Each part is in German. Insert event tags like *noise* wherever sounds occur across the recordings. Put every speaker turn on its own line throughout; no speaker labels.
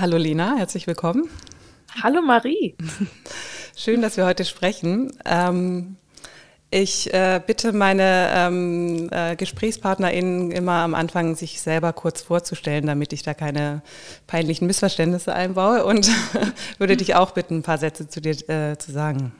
Hallo Lena, herzlich willkommen.
Hallo Marie.
Schön, dass wir heute sprechen. Ähm, ich äh, bitte meine ähm, äh, GesprächspartnerInnen immer am Anfang, sich selber kurz vorzustellen, damit ich da keine peinlichen Missverständnisse einbaue und *laughs* würde dich auch bitten, ein paar Sätze zu dir äh, zu sagen.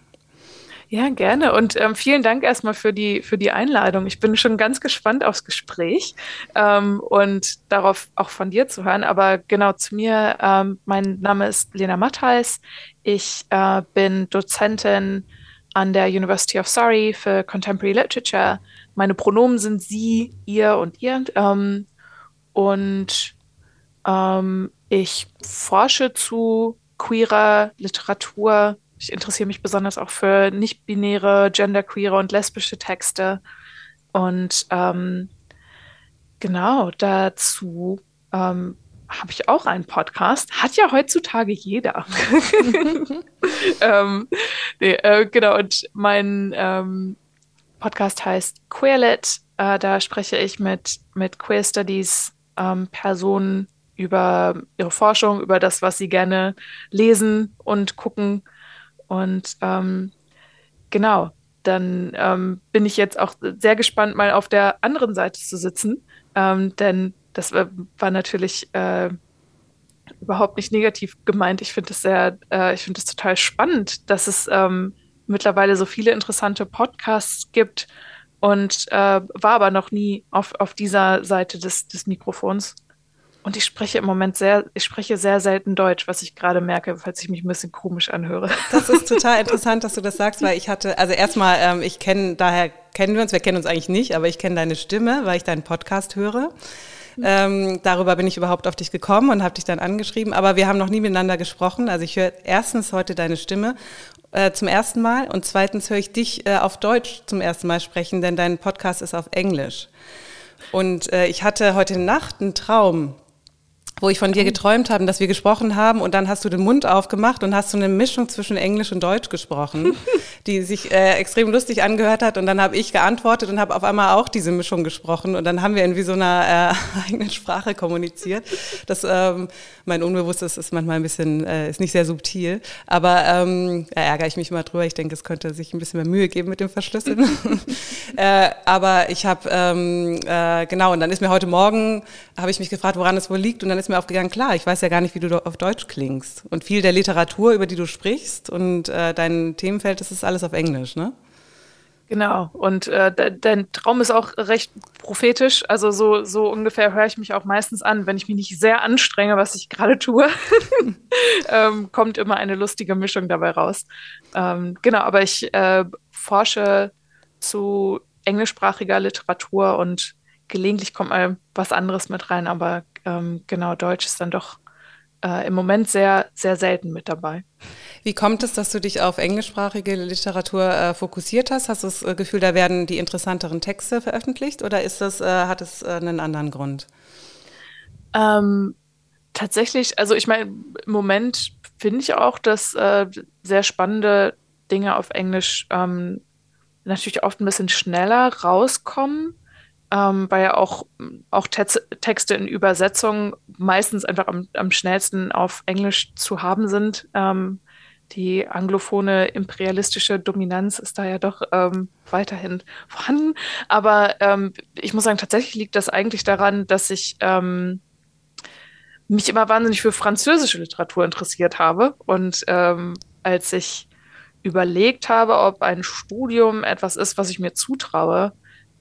Ja, gerne. Und ähm, vielen Dank erstmal für die, für die Einladung. Ich bin schon ganz gespannt aufs Gespräch ähm, und darauf auch von dir zu hören. Aber genau zu mir, ähm, mein Name ist Lena Mattheis. Ich äh, bin Dozentin an der University of Surrey für Contemporary Literature. Meine Pronomen sind sie, ihr und ihr. Ähm, und ähm, ich forsche zu queerer Literatur. Ich interessiere mich besonders auch für nicht-binäre, genderqueere und lesbische Texte. Und ähm, genau dazu ähm, habe ich auch einen Podcast. Hat ja heutzutage jeder. *laughs* ähm, nee, äh, genau, und mein ähm, Podcast heißt Queerlit. Äh, da spreche ich mit, mit Queer Studies ähm, Personen über ihre Forschung, über das, was sie gerne lesen und gucken. Und ähm, genau, dann ähm, bin ich jetzt auch sehr gespannt, mal auf der anderen Seite zu sitzen. Ähm, denn das war natürlich äh, überhaupt nicht negativ gemeint. Ich finde es sehr, äh, ich finde es total spannend, dass es ähm, mittlerweile so viele interessante Podcasts gibt und äh, war aber noch nie auf, auf dieser Seite des, des Mikrofons. Und ich spreche im Moment sehr, ich spreche sehr selten Deutsch, was ich gerade merke, falls ich mich ein bisschen komisch anhöre.
Das ist *laughs* total interessant, dass du das sagst, weil ich hatte, also erstmal, ähm, ich kenne, daher kennen wir uns, wir kennen uns eigentlich nicht, aber ich kenne deine Stimme, weil ich deinen Podcast höre. Ähm, darüber bin ich überhaupt auf dich gekommen und habe dich dann angeschrieben. Aber wir haben noch nie miteinander gesprochen. Also ich höre erstens heute deine Stimme äh, zum ersten Mal und zweitens höre ich dich äh, auf Deutsch zum ersten Mal sprechen, denn dein Podcast ist auf Englisch. Und äh, ich hatte heute Nacht einen Traum, wo ich von dir geträumt habe, dass wir gesprochen haben und dann hast du den Mund aufgemacht und hast so eine Mischung zwischen Englisch und Deutsch gesprochen, *laughs* die sich äh, extrem lustig angehört hat und dann habe ich geantwortet und habe auf einmal auch diese Mischung gesprochen und dann haben wir in wie so einer äh, *laughs* eigenen Sprache kommuniziert. Das ähm, mein Unbewusstes ist manchmal ein bisschen äh, ist nicht sehr subtil, aber ähm, da ärgere ich mich immer drüber. Ich denke, es könnte sich ein bisschen mehr Mühe geben mit dem Verschlüsseln. *laughs* äh, aber ich habe ähm, äh, genau und dann ist mir heute Morgen habe ich mich gefragt, woran es wohl liegt und dann ist mir aufgegangen, klar, ich weiß ja gar nicht, wie du auf Deutsch klingst. Und viel der Literatur, über die du sprichst und äh, dein Themenfeld, das ist alles auf Englisch, ne?
Genau. Und äh, de dein Traum ist auch recht prophetisch. Also so, so ungefähr höre ich mich auch meistens an, wenn ich mich nicht sehr anstrenge, was ich gerade tue, *laughs* ähm, kommt immer eine lustige Mischung dabei raus. Ähm, genau, aber ich äh, forsche zu englischsprachiger Literatur und gelegentlich kommt mal was anderes mit rein, aber ähm, genau, Deutsch ist dann doch äh, im Moment sehr, sehr selten mit dabei.
Wie kommt es, dass du dich auf englischsprachige Literatur äh, fokussiert hast? Hast du das äh, Gefühl, da werden die interessanteren Texte veröffentlicht oder ist das, äh, hat es äh, einen anderen Grund?
Ähm, tatsächlich, also ich meine, im Moment finde ich auch, dass äh, sehr spannende Dinge auf Englisch ähm, natürlich oft ein bisschen schneller rauskommen ähm, weil ja auch, auch Texte in Übersetzung meistens einfach am, am schnellsten auf Englisch zu haben sind. Ähm, die anglophone imperialistische Dominanz ist da ja doch ähm, weiterhin vorhanden. Aber ähm, ich muss sagen, tatsächlich liegt das eigentlich daran, dass ich ähm, mich immer wahnsinnig für französische Literatur interessiert habe. Und ähm, als ich überlegt habe, ob ein Studium etwas ist, was ich mir zutraue,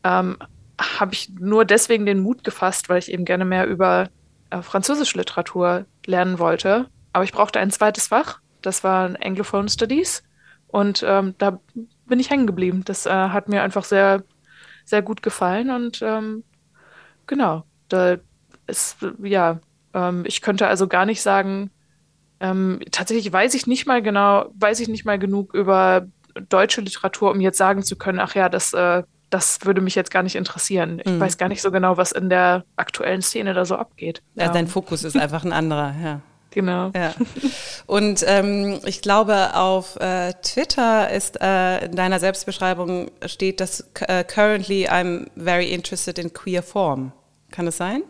ähm, habe ich nur deswegen den Mut gefasst, weil ich eben gerne mehr über äh, französische Literatur lernen wollte. Aber ich brauchte ein zweites Fach. Das war Anglophone Studies. Und ähm, da bin ich hängen geblieben. Das äh, hat mir einfach sehr, sehr gut gefallen. Und ähm, genau, da ist, ja, ähm, ich könnte also gar nicht sagen, ähm, tatsächlich weiß ich nicht mal genau, weiß ich nicht mal genug über deutsche Literatur, um jetzt sagen zu können, ach ja, das äh, das würde mich jetzt gar nicht interessieren. Ich mhm. weiß gar nicht so genau, was in der aktuellen Szene da so abgeht.
Ja, dein Fokus ist einfach ein anderer, ja.
Genau.
Ja. Und ähm, ich glaube, auf äh, Twitter ist äh, in deiner Selbstbeschreibung steht, dass uh, currently I'm very interested in queer form. Kann das sein?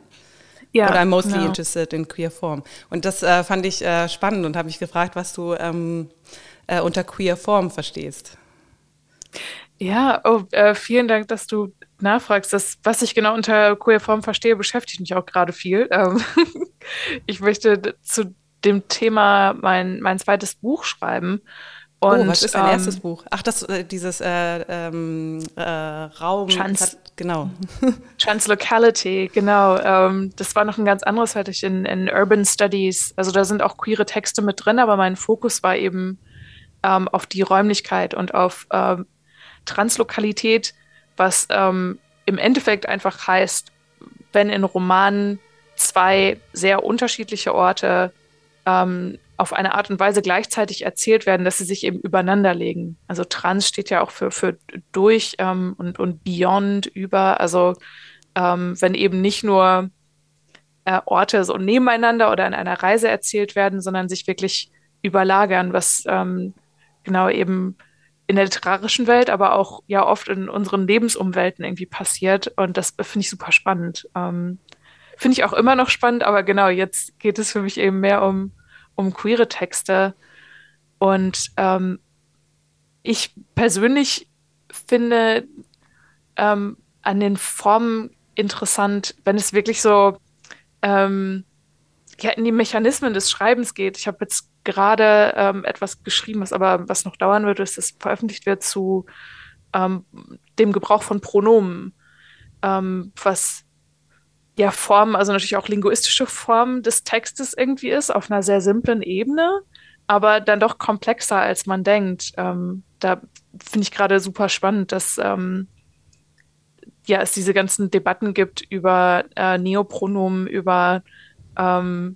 Ja, Oder I'm mostly genau. interested in queer form. Und das äh, fand ich äh, spannend und habe mich gefragt, was du ähm, äh, unter queer form verstehst.
Ja, oh, äh, vielen Dank, dass du nachfragst. Das, was ich genau unter queer form verstehe, beschäftigt mich auch gerade viel. *laughs* Ähm, ich möchte zu dem Thema mein, mein zweites Buch schreiben.
Und, oh, was ist dein ähm, erstes Buch? Ach, das äh, dieses äh, ähm, äh, Raum.
Trans
hat, genau. *laughs*
Translocality, genau. Ähm, das war noch ein ganz anderes, hatte ich in, in Urban Studies. Also da sind auch queere Texte mit drin, aber mein Fokus war eben ähm, auf die Räumlichkeit und auf ähm, Translokalität, was ähm, im Endeffekt einfach heißt, wenn in Romanen zwei sehr unterschiedliche Orte ähm, auf eine Art und Weise gleichzeitig erzählt werden, dass sie sich eben übereinander legen. Also trans steht ja auch für, für durch ähm, und, und beyond, über. Also ähm, wenn eben nicht nur äh, Orte so nebeneinander oder in einer Reise erzählt werden, sondern sich wirklich überlagern, was ähm, genau eben in der literarischen Welt, aber auch ja oft in unseren Lebensumwelten irgendwie passiert. Und das finde ich super spannend. Ähm, finde ich auch immer noch spannend, aber genau, jetzt geht es für mich eben mehr um um queere Texte. Und ähm, ich persönlich finde ähm, an den Formen interessant, wenn es wirklich so ähm, ja, in die Mechanismen des Schreibens geht. Ich habe jetzt gerade ähm, etwas geschrieben, was aber was noch dauern wird, ist, dass es veröffentlicht wird zu ähm, dem Gebrauch von Pronomen, ähm, was ja Form, also natürlich auch linguistische Form des Textes irgendwie ist, auf einer sehr simplen Ebene, aber dann doch komplexer, als man denkt. Ähm, da finde ich gerade super spannend, dass ähm, ja, es diese ganzen Debatten gibt über äh, Neopronomen, über ähm,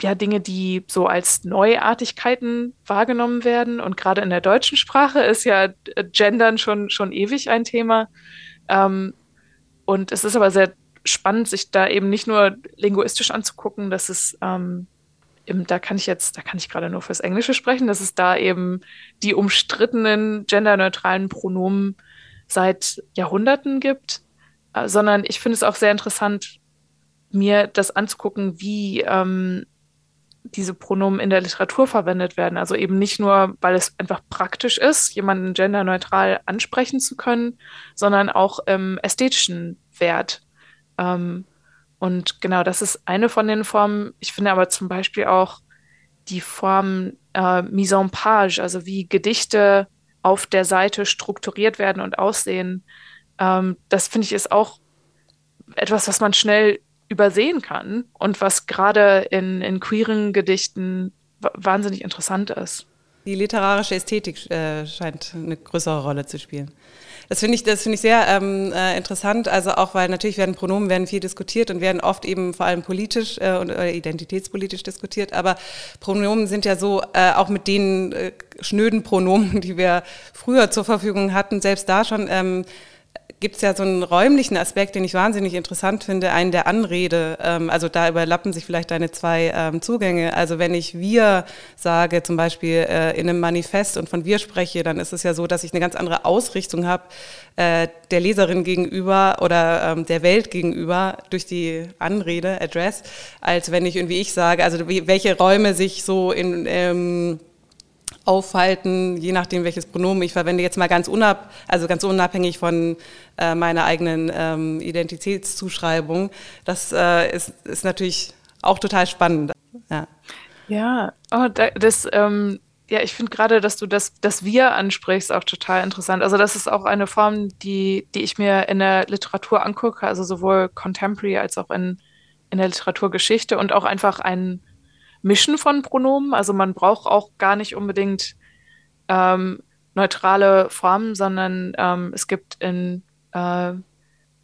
ja, Dinge, die so als Neuartigkeiten wahrgenommen werden. Und gerade in der deutschen Sprache ist ja äh, Gendern schon, schon ewig ein Thema. Ähm, und es ist aber sehr spannend, sich da eben nicht nur linguistisch anzugucken, dass es ähm, im, da kann ich jetzt, da kann ich gerade nur fürs Englische sprechen, dass es da eben die umstrittenen genderneutralen Pronomen seit Jahrhunderten gibt, äh, sondern ich finde es auch sehr interessant, mir das anzugucken, wie ähm, diese Pronomen in der Literatur verwendet werden. Also eben nicht nur, weil es einfach praktisch ist, jemanden genderneutral ansprechen zu können, sondern auch im ästhetischen Wert. Ähm, und genau, das ist eine von den Formen. Ich finde aber zum Beispiel auch die Form äh, mise en page, also wie Gedichte auf der Seite strukturiert werden und aussehen. Ähm, das finde ich ist auch etwas, was man schnell übersehen kann und was gerade in, in queeren Gedichten wahnsinnig interessant ist.
Die literarische Ästhetik äh, scheint eine größere Rolle zu spielen. Das finde ich, das finde ich sehr ähm, äh, interessant. Also auch, weil natürlich werden Pronomen werden viel diskutiert und werden oft eben vor allem politisch äh, und äh, identitätspolitisch diskutiert. Aber Pronomen sind ja so, äh, auch mit den äh, schnöden Pronomen, *laughs* die wir früher zur Verfügung hatten, selbst da schon ähm, gibt es ja so einen räumlichen Aspekt, den ich wahnsinnig interessant finde, einen der Anrede. Ähm, also da überlappen sich vielleicht deine zwei ähm, Zugänge. Also wenn ich wir sage, zum Beispiel äh, in einem Manifest und von wir spreche, dann ist es ja so, dass ich eine ganz andere Ausrichtung habe äh, der Leserin gegenüber oder ähm, der Welt gegenüber durch die Anrede, Address, als wenn ich irgendwie ich sage, also wie, welche Räume sich so in ähm, aufhalten, je nachdem, welches Pronomen ich verwende. Jetzt mal ganz, unab, also ganz unabhängig von äh, meiner eigenen ähm, Identitätszuschreibung. Das äh, ist, ist natürlich auch total spannend.
Ja, ja oh, das, ähm, ja, ich finde gerade, dass du das, das Wir ansprichst, auch total interessant. Also das ist auch eine Form, die, die ich mir in der Literatur angucke, also sowohl Contemporary als auch in, in der Literaturgeschichte und auch einfach ein Mischen von Pronomen. Also man braucht auch gar nicht unbedingt ähm, neutrale Formen, sondern ähm, es gibt in, äh,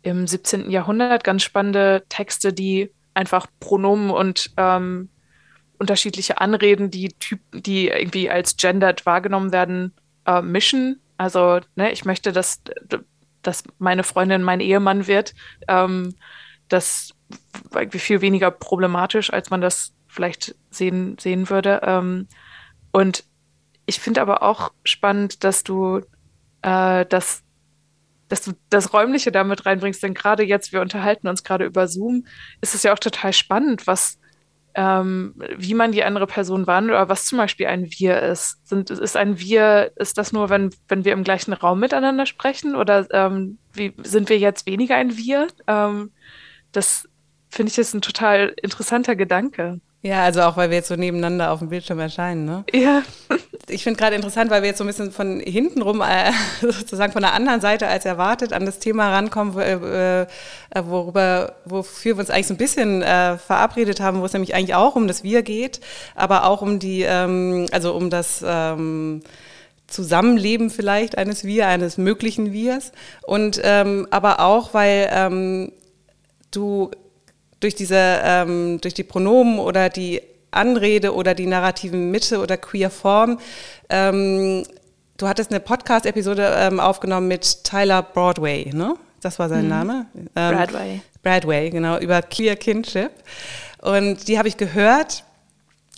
im 17. Jahrhundert ganz spannende Texte, die einfach Pronomen und ähm, unterschiedliche Anreden, die, typ, die irgendwie als gendered wahrgenommen werden, äh, mischen. Also, ne, ich möchte, dass, dass meine Freundin mein Ehemann wird. Ähm, das irgendwie viel weniger problematisch, als man das vielleicht sehen, sehen würde. Ähm, und ich finde aber auch spannend, dass du äh, das dass du das Räumliche damit reinbringst, denn gerade jetzt, wir unterhalten uns gerade über Zoom, ist es ja auch total spannend, was, ähm, wie man die andere Person wahrnimmt oder was zum Beispiel ein Wir ist. Sind, ist ein Wir, ist das nur, wenn, wenn wir im gleichen Raum miteinander sprechen oder ähm, wie, sind wir jetzt weniger ein Wir? Ähm, das finde ich ist ein total interessanter Gedanke.
Ja, also auch, weil wir jetzt so nebeneinander auf dem Bildschirm erscheinen, ne?
Ja.
Ich finde gerade interessant, weil wir jetzt so ein bisschen von hinten rum, äh, *laughs* sozusagen von der anderen Seite als erwartet, an das Thema rankommen, äh, worüber, wofür wir uns eigentlich so ein bisschen äh, verabredet haben, wo es nämlich eigentlich auch um das Wir geht, aber auch um die, ähm, also um das ähm, Zusammenleben vielleicht eines Wir, eines möglichen Wirs. Und ähm, aber auch, weil ähm, du durch diese, ähm, durch die Pronomen oder die Anrede oder die narrativen Mitte oder queer Form. Ähm, du hattest eine Podcast-Episode ähm, aufgenommen mit Tyler Broadway, ne? Das war sein mhm. Name.
Ähm, Bradway.
Bradway, genau, über Queer Kinship. Und die habe ich gehört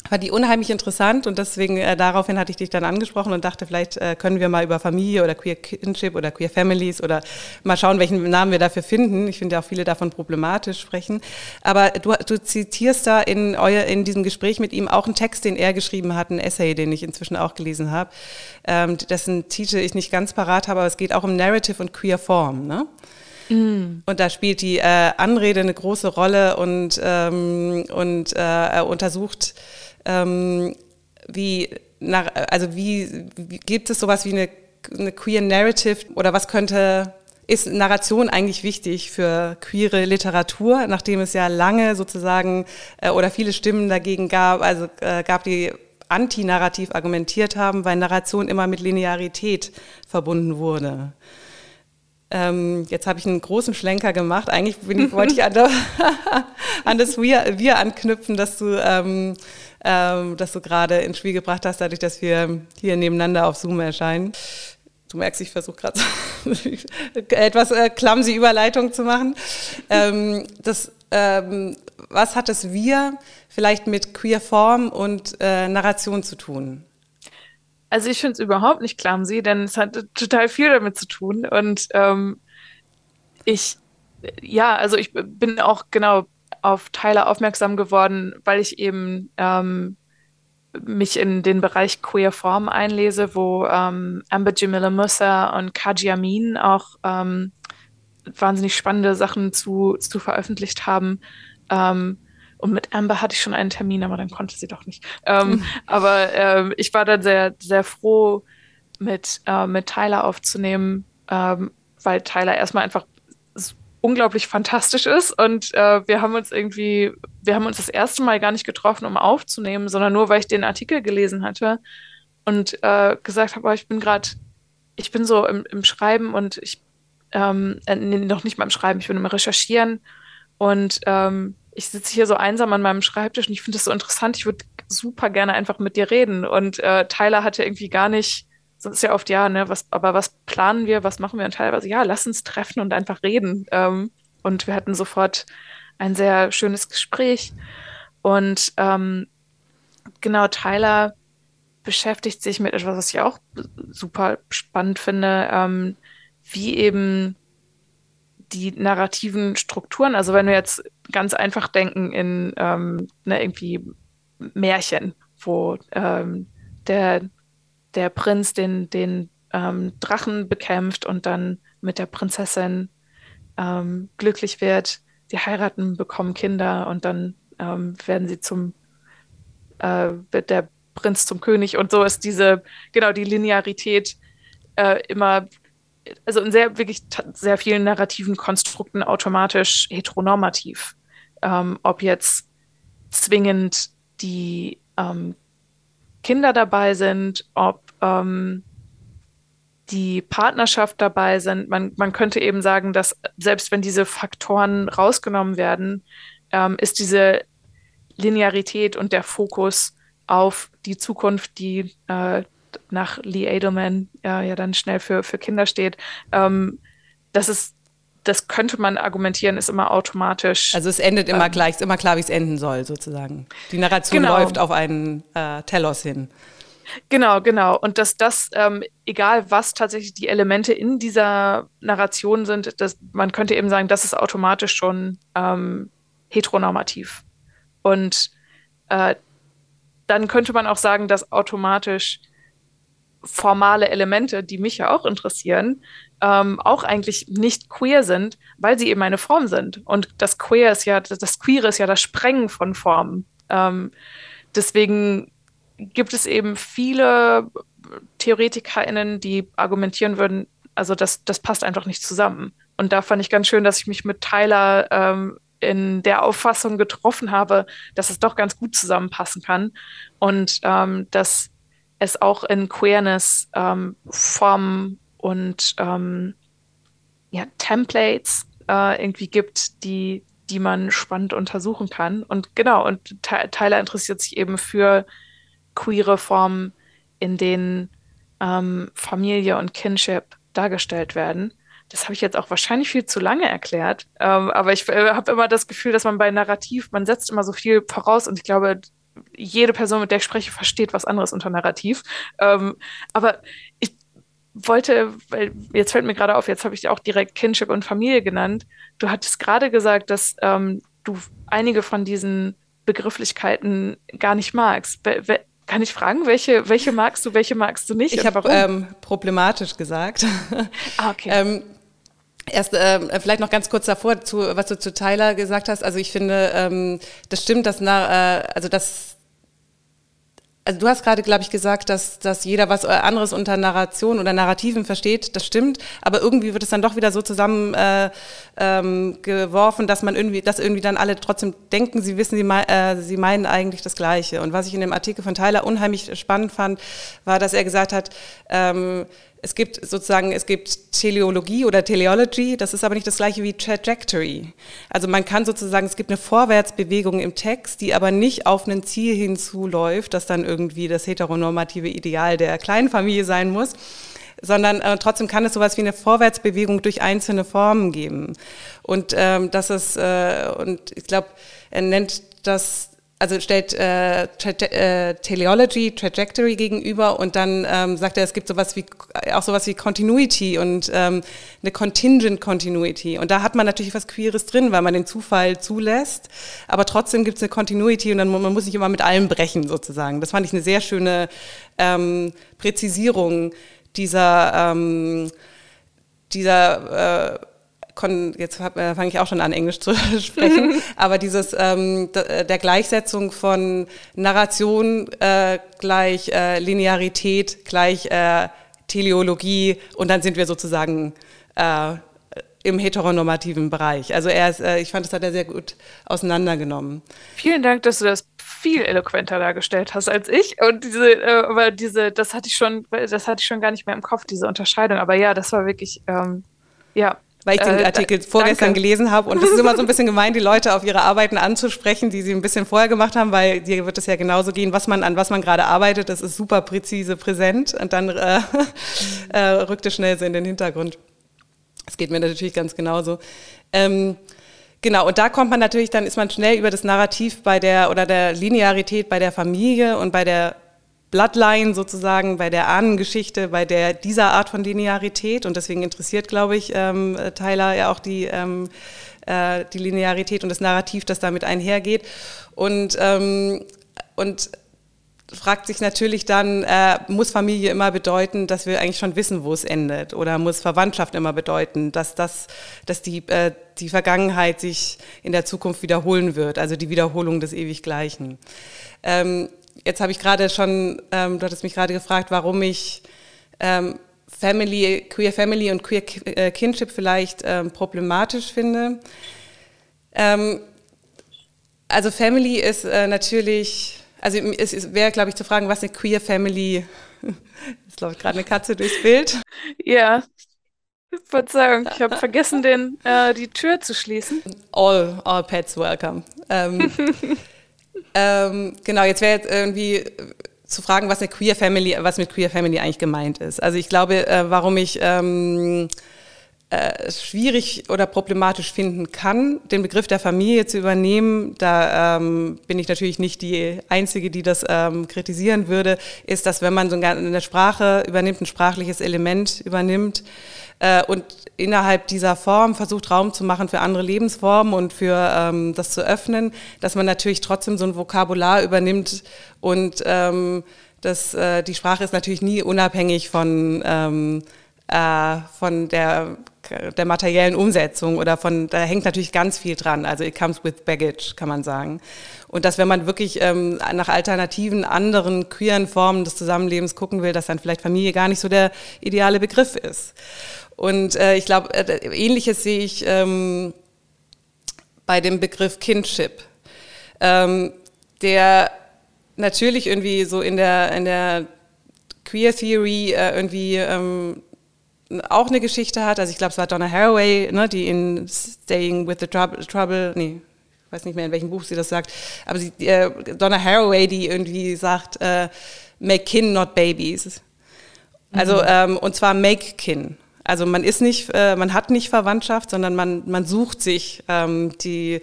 fand die unheimlich interessant und deswegen äh, daraufhin hatte ich dich dann angesprochen und dachte, vielleicht äh, können wir mal über Familie oder Queer Kinship oder Queer Families oder mal schauen, welchen Namen wir dafür finden. Ich finde ja auch viele davon problematisch sprechen. Aber du, du zitierst da in, euer, in diesem Gespräch mit ihm auch einen Text, den er geschrieben hat, einen Essay, den ich inzwischen auch gelesen habe, ähm, dessen Titel ich nicht ganz parat habe, aber es geht auch um Narrative und Queer Form. Ne? Mm. Und da spielt die äh, Anrede eine große Rolle und, ähm, und äh, er untersucht ähm, wie, nach, also wie, wie, gibt es sowas wie eine, eine queer Narrative oder was könnte ist Narration eigentlich wichtig für queere Literatur, nachdem es ja lange sozusagen äh, oder viele Stimmen dagegen gab, also äh, gab, die antinarrativ argumentiert haben, weil Narration immer mit Linearität verbunden wurde. Ähm, jetzt habe ich einen großen Schlenker gemacht. Eigentlich ich, wollte ich an, der, *laughs* an das Wir, Wir, anknüpfen, dass du ähm, ähm, das du gerade ins Spiel gebracht hast, dadurch, dass wir hier nebeneinander auf Zoom erscheinen. Du merkst, ich versuche gerade *laughs* etwas äh, clumsy Überleitung zu machen. Ähm, das, ähm, was hat das Wir vielleicht mit Queer Form und äh, Narration zu tun?
Also ich finde es überhaupt nicht clumsy, denn es hat total viel damit zu tun. Und ähm, ich, ja, also ich bin auch genau auf Tyler aufmerksam geworden, weil ich eben ähm, mich in den Bereich Queer Form einlese, wo ähm, Amber Jamila Musa und Kaji Amin auch ähm, wahnsinnig spannende Sachen zu, zu veröffentlicht haben. Ähm, und mit Amber hatte ich schon einen Termin, aber dann konnte sie doch nicht. Ähm. *laughs* Aber ähm, ich war dann sehr, sehr froh, mit, äh, mit Tyler aufzunehmen, ähm, weil Tyler erstmal einfach unglaublich fantastisch ist. Und äh, wir haben uns irgendwie, wir haben uns das erste Mal gar nicht getroffen, um aufzunehmen, sondern nur, weil ich den Artikel gelesen hatte und äh, gesagt habe, ich bin gerade, ich bin so im, im Schreiben und ich, ähm, äh, nee, noch nicht mal im Schreiben, ich bin im Recherchieren und ähm, ich sitze hier so einsam an meinem Schreibtisch und ich finde das so interessant, ich würde super gerne einfach mit dir reden. Und äh, Tyler hatte irgendwie gar nicht sonst ja oft, ja, ne, was, aber was planen wir, was machen wir? Und teilweise, ja, lass uns treffen und einfach reden. Ähm, und wir hatten sofort ein sehr schönes Gespräch. Und ähm, genau, Tyler beschäftigt sich mit etwas, was ich auch super spannend finde, ähm, wie eben die narrativen Strukturen, also wenn wir jetzt ganz einfach denken in ähm, ne, irgendwie Märchen, wo ähm, der der Prinz den, den ähm, Drachen bekämpft und dann mit der Prinzessin ähm, glücklich wird. Die heiraten, bekommen Kinder und dann ähm, werden sie zum, äh, wird der Prinz zum König und so ist diese, genau, die Linearität äh, immer, also in sehr, wirklich sehr vielen narrativen Konstrukten automatisch heteronormativ. Ähm, ob jetzt zwingend die ähm, Kinder dabei sind, ob ähm, die Partnerschaft dabei sind. Man, man könnte eben sagen, dass selbst wenn diese Faktoren rausgenommen werden, ähm, ist diese Linearität und der Fokus auf die Zukunft, die äh, nach Lee Edelman äh, ja dann schnell für, für Kinder steht, ähm, das ist das könnte man argumentieren, ist immer automatisch.
Also es endet immer ähm, gleich, ist immer klar, wie es enden soll, sozusagen. Die Narration genau. läuft auf einen äh, Telos hin.
Genau, genau. Und dass das, ähm, egal was tatsächlich die Elemente in dieser Narration sind, dass man könnte eben sagen, das ist automatisch schon ähm, heteronormativ. Und äh, dann könnte man auch sagen, dass automatisch formale Elemente, die mich ja auch interessieren, ähm, auch eigentlich nicht queer sind, weil sie eben eine Form sind. Und das Queer ist ja, das Queere ist ja das Sprengen von Formen. Ähm, deswegen gibt es eben viele TheoretikerInnen, die argumentieren würden, also das, das passt einfach nicht zusammen. Und da fand ich ganz schön, dass ich mich mit Tyler ähm, in der Auffassung getroffen habe, dass es doch ganz gut zusammenpassen kann und ähm, dass es auch in Queerness ähm, Formen und ähm, ja, Templates äh, irgendwie gibt, die, die man spannend untersuchen kann. Und genau, und Tyler interessiert sich eben für queere Formen, in denen ähm, Familie und Kinship dargestellt werden. Das habe ich jetzt auch wahrscheinlich viel zu lange erklärt, ähm, aber ich äh, habe immer das Gefühl, dass man bei Narrativ, man setzt immer so viel voraus und ich glaube, jede Person, mit der ich spreche, versteht was anderes unter Narrativ. Ähm, aber ich wollte, weil jetzt fällt mir gerade auf, jetzt habe ich auch direkt Kinship und Familie genannt. Du hattest gerade gesagt, dass ähm, du einige von diesen Begrifflichkeiten gar nicht magst. Kann ich fragen, welche, welche magst du, welche magst du nicht?
Ich habe ähm, problematisch gesagt. *laughs* Ah, okay. ähm, Erst äh, vielleicht noch ganz kurz davor, zu, was du zu Tyler gesagt hast. Also ich finde, ähm, das stimmt, dass na, äh, also das also du hast gerade, glaube ich, gesagt, dass, dass jeder was anderes unter Narration oder Narrativen versteht. Das stimmt, aber irgendwie wird es dann doch wieder so zusammen äh, ähm, geworfen, dass man irgendwie, dass irgendwie dann alle trotzdem denken, sie wissen, sie, me äh, sie meinen eigentlich das Gleiche. Und was ich in dem Artikel von Tyler unheimlich spannend fand, war, dass er gesagt hat, ähm, es gibt sozusagen, es gibt Teleologie oder Teleology, das ist aber nicht das gleiche wie Trajectory. Also man kann sozusagen, es gibt eine Vorwärtsbewegung im Text, die aber nicht auf ein Ziel hinzuläuft, das dann irgendwie das heteronormative Ideal der Kleinfamilie sein muss, sondern äh, trotzdem kann es sowas wie eine Vorwärtsbewegung durch einzelne Formen geben. Und ähm, das ist, äh, und ich glaube, er nennt das also stellt äh, Tra äh, Teleology, Trajectory gegenüber und dann ähm, sagt er, es gibt sowas wie auch sowas wie Continuity und ähm, eine Contingent Continuity. Und da hat man natürlich was Queeres drin, weil man den Zufall zulässt, aber trotzdem gibt es eine Continuity und dann man muss nicht immer mit allem brechen sozusagen. Das fand ich eine sehr schöne ähm, Präzisierung dieser ähm, dieser äh, jetzt äh, fange ich auch schon an, Englisch zu *laughs* sprechen, *laughs* aber dieses ähm, äh, der Gleichsetzung von Narration äh, gleich äh, Linearität gleich äh, Teleologie und dann sind wir sozusagen äh, im heteronormativen Bereich. Also er ist, äh, ich fand, das hat er sehr gut auseinandergenommen.
Vielen Dank, dass du das viel eloquenter dargestellt hast als ich. Und diese, äh, aber diese, das hatte ich schon, das hatte ich schon gar nicht mehr im Kopf, diese Unterscheidung. Aber ja, das war wirklich, ähm, ja,
weil ich den äh, Artikel vorgestern danke. gelesen habe. Und es ist immer so ein bisschen *laughs* gemein, die Leute auf ihre Arbeiten anzusprechen, die sie ein bisschen vorher gemacht haben, weil dir wird es ja genauso gehen, was man, an was man gerade arbeitet, das ist super präzise präsent und dann äh, *laughs* äh, rückt es schnell so in den Hintergrund. Das geht mir natürlich ganz genauso. Ähm, Genau, und da kommt man natürlich, dann ist man schnell über das Narrativ bei der oder der Linearität bei der Familie und bei der Bloodline sozusagen, bei der Ahnengeschichte, bei der dieser Art von Linearität. Und deswegen interessiert, glaube ich, ähm, Tyler ja auch die, ähm, äh, die Linearität und das Narrativ, das damit einhergeht. Und, ähm, und fragt sich natürlich dann, äh, muss Familie immer bedeuten, dass wir eigentlich schon wissen, wo es endet? Oder muss Verwandtschaft immer bedeuten, dass, das, dass die, äh, die Vergangenheit sich in der Zukunft wiederholen wird, also die Wiederholung des Ewiggleichen? Ähm, jetzt habe ich gerade schon, ähm, du hattest mich gerade gefragt, warum ich ähm, Family, Queer Family und Queer äh, Kinship vielleicht ähm, problematisch finde. Ähm, also Family ist äh, natürlich, also es, es wäre, glaube ich, zu fragen, was eine Queer Family, ist, glaube ich, gerade eine Katze durchs Bild.
Ja, Verzeihung, ich habe vergessen, den, äh, die Tür zu schließen.
All, all pets welcome. *laughs* Ähm, genau, jetzt wäre jetzt irgendwie zu fragen, was eine Queer Family, was mit Queer Family eigentlich gemeint ist. Also ich glaube, äh, warum ich ähm, äh, äh, schwierig oder problematisch finden kann, den Begriff der Familie zu übernehmen, da ähm, bin ich natürlich nicht die Einzige, die das ähm, kritisieren würde, ist, dass wenn man so eine Sprache übernimmt, ein sprachliches Element übernimmt äh, und innerhalb dieser Form versucht Raum zu machen für andere Lebensformen und für ähm, das zu öffnen, dass man natürlich trotzdem so ein Vokabular übernimmt und ähm, das, äh, die Sprache ist natürlich nie unabhängig von ähm, äh, von der, der materiellen Umsetzung oder von, da hängt natürlich ganz viel dran. Also it comes with baggage, kann man sagen. Und dass wenn man wirklich ähm, nach alternativen, anderen queeren Formen des Zusammenlebens gucken will, dass dann vielleicht Familie gar nicht so der ideale Begriff ist. Und äh, ich glaube, äh, ähnliches sehe ich ähm, bei dem Begriff Kindship, ähm, der natürlich irgendwie so in der, in der Queer Theory äh, irgendwie ähm, auch eine Geschichte hat. Also ich glaube, es war Donna Haraway, ne, die in Staying with the Trouble, Trouble nee, ich weiß nicht mehr, in welchem Buch sie das sagt, aber sie, äh, Donna Haraway, die irgendwie sagt, äh, make kin, not babies. Also, mhm. ähm, und zwar make kin. Also man ist nicht, äh, man hat nicht Verwandtschaft, sondern man, man sucht sich ähm, die,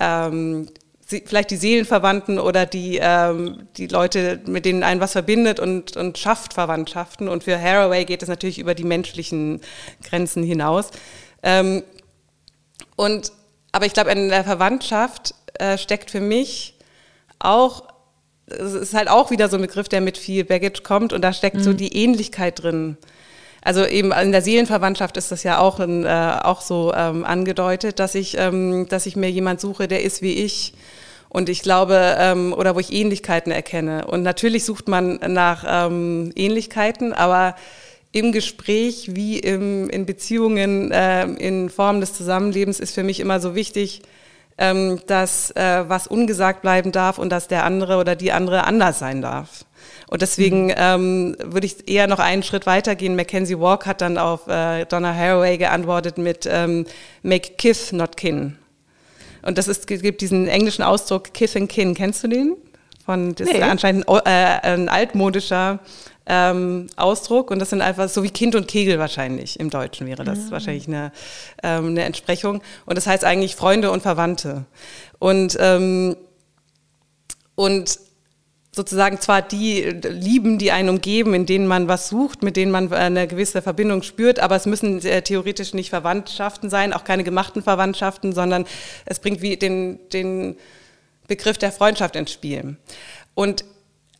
ähm, vielleicht die Seelenverwandten oder die, ähm, die Leute, mit denen einen was verbindet und, und schafft Verwandtschaften. Und für Haraway geht es natürlich über die menschlichen Grenzen hinaus. Ähm, und, aber ich glaube, in der Verwandtschaft äh, steckt für mich auch, es ist halt auch wieder so ein Begriff, der mit viel Baggage kommt und da steckt mhm. so die Ähnlichkeit drin. Also eben in der Seelenverwandtschaft ist das ja auch, in, äh, auch so ähm, angedeutet, dass ich, ähm, dass ich mir jemand suche, der ist wie ich. Und ich glaube, ähm, oder wo ich Ähnlichkeiten erkenne. Und natürlich sucht man nach ähm, Ähnlichkeiten, aber im Gespräch wie im, in Beziehungen, äh, in Formen des Zusammenlebens ist für mich immer so wichtig, ähm, dass äh, was ungesagt bleiben darf und dass der andere oder die andere anders sein darf. Und deswegen mhm. ähm, würde ich eher noch einen Schritt weitergehen. Mackenzie Walk hat dann auf äh, Donna Haraway geantwortet mit ähm, Make kith, not kin. Und das ist, gibt diesen englischen Ausdruck kith and kin. Kennst du den? Von, das nee. ist anscheinend ein, äh, ein altmodischer ähm, Ausdruck und das sind einfach so wie Kind und Kegel wahrscheinlich im Deutschen wäre das mhm. wahrscheinlich eine, ähm, eine Entsprechung und das heißt eigentlich Freunde und Verwandte und ähm, und sozusagen zwar die lieben, die einen umgeben, in denen man was sucht, mit denen man eine gewisse Verbindung spürt, aber es müssen äh, theoretisch nicht Verwandtschaften sein, auch keine gemachten Verwandtschaften, sondern es bringt wie den, den Begriff der Freundschaft ins Spiel. Und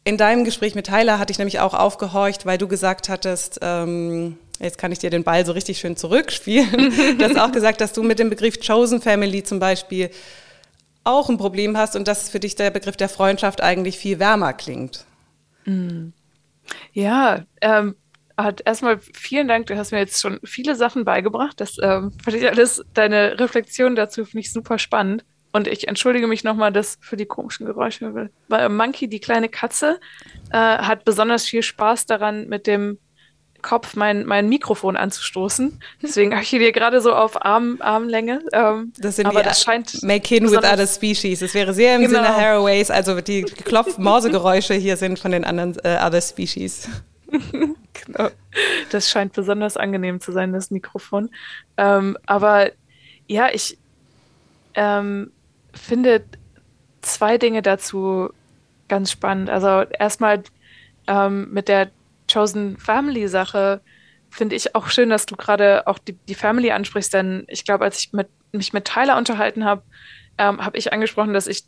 in deinem Gespräch mit Tyler hatte ich nämlich auch aufgehorcht, weil du gesagt hattest, ähm, jetzt kann ich dir den Ball so richtig schön zurückspielen, *laughs* du hast auch gesagt, dass du mit dem Begriff Chosen Family zum Beispiel auch ein Problem hast und dass für dich der Begriff der Freundschaft eigentlich viel wärmer klingt.
Mm. Ja, ähm, erstmal vielen Dank. Du hast mir jetzt schon viele Sachen beigebracht. Das ähm, fand ich alles, deine Reflexion dazu finde ich super spannend. Und ich entschuldige mich nochmal das für die komischen Geräusche. Weil Monkey, die kleine Katze, äh, hat besonders viel Spaß daran, mit dem Kopf mein, mein Mikrofon anzustoßen. Deswegen habe ich hier gerade so auf Arm, Armlänge. Ähm,
das sind aber das scheint Make in with other species. Es wäre sehr im genau. Sinne Haraways, also die Klopf-Mausegeräusche *laughs* hier sind von den anderen äh, other species. *laughs*
genau. Das scheint besonders angenehm zu sein, das Mikrofon. Ähm, aber ja, ich ähm, finde zwei Dinge dazu ganz spannend. Also erstmal ähm, mit der Chosen Family Sache finde ich auch schön, dass du gerade auch die, die Family ansprichst, denn ich glaube, als ich mit, mich mit Tyler unterhalten habe, ähm, habe ich angesprochen, dass ich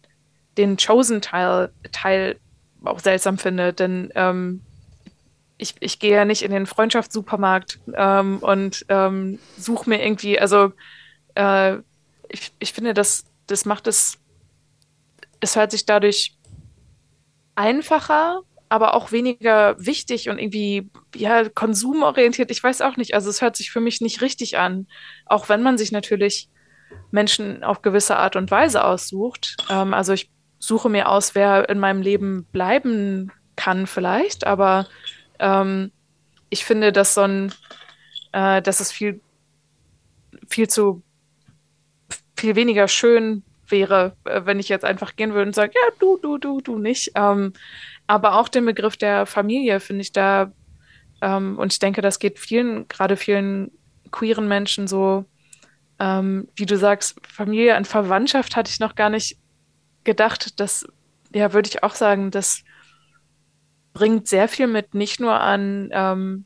den Chosen-Teil Teil auch seltsam finde, denn ähm, ich, ich gehe ja nicht in den Freundschaftssupermarkt ähm, und ähm, suche mir irgendwie, also äh, ich, ich finde, das, das macht es, es hört sich dadurch einfacher aber auch weniger wichtig und irgendwie ja konsumorientiert. Ich weiß auch nicht. Also es hört sich für mich nicht richtig an, auch wenn man sich natürlich Menschen auf gewisse Art und Weise aussucht. Ähm, also ich suche mir aus, wer in meinem Leben bleiben kann vielleicht, aber ähm, ich finde, dass so ein, äh, dass es viel, viel zu viel weniger schön wäre, äh, wenn ich jetzt einfach gehen würde und sage, ja, du, du, du, du nicht. Ähm, aber auch den Begriff der Familie finde ich da, ähm, und ich denke, das geht vielen, gerade vielen queeren Menschen so, ähm, wie du sagst, Familie und Verwandtschaft hatte ich noch gar nicht gedacht. Das, ja, würde ich auch sagen, das bringt sehr viel mit, nicht nur an ähm,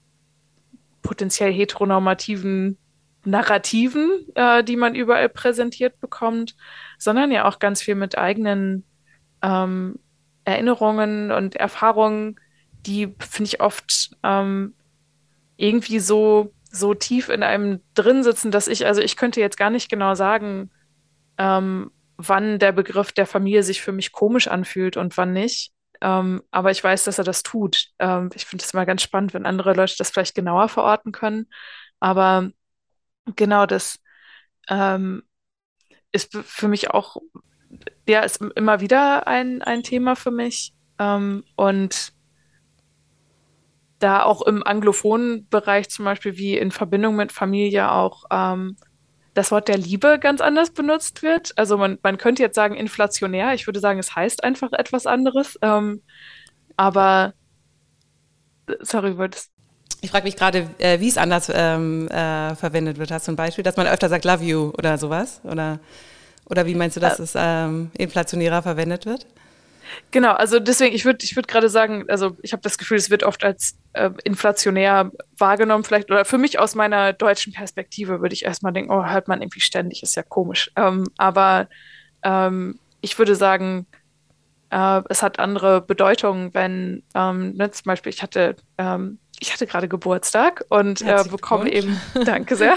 potenziell heteronormativen Narrativen, äh, die man überall präsentiert bekommt, sondern ja auch ganz viel mit eigenen ähm, Erinnerungen und Erfahrungen, die finde ich oft ähm, irgendwie so so tief in einem drin sitzen, dass ich, also ich könnte jetzt gar nicht genau sagen, ähm, wann der Begriff der Familie sich für mich komisch anfühlt und wann nicht. Ähm, aber ich weiß, dass er das tut. Ähm, ich finde es immer ganz spannend, wenn andere Leute das vielleicht genauer verorten können. Aber genau das ähm, ist für mich auch, ja, ist immer wieder ein, ein Thema für mich. Ähm, und da auch im anglophonen Bereich zum Beispiel wie in Verbindung mit Familie auch ähm, das Wort der Liebe ganz anders benutzt wird. Also man, man könnte jetzt sagen inflationär. Ich würde sagen, es heißt einfach etwas anderes. Ähm, aber sorry, würdest
ich frage mich gerade, äh, wie es anders ähm, äh, verwendet wird. Hast du ein Beispiel, dass man öfter sagt Love you oder sowas? Oder, oder wie meinst du, dass äh, es ähm, inflationärer verwendet wird?
Genau, also deswegen, ich würde ich würd gerade sagen, also ich habe das Gefühl, es wird oft als äh, inflationär wahrgenommen, vielleicht, oder für mich aus meiner deutschen Perspektive würde ich erstmal denken, oh, hört man irgendwie ständig, ist ja komisch. Ähm, aber ähm, ich würde sagen, äh, es hat andere Bedeutungen, wenn, ähm, ne, zum Beispiel, ich hatte, ähm, ich hatte gerade Geburtstag und äh, bekomme eben, *laughs* danke sehr,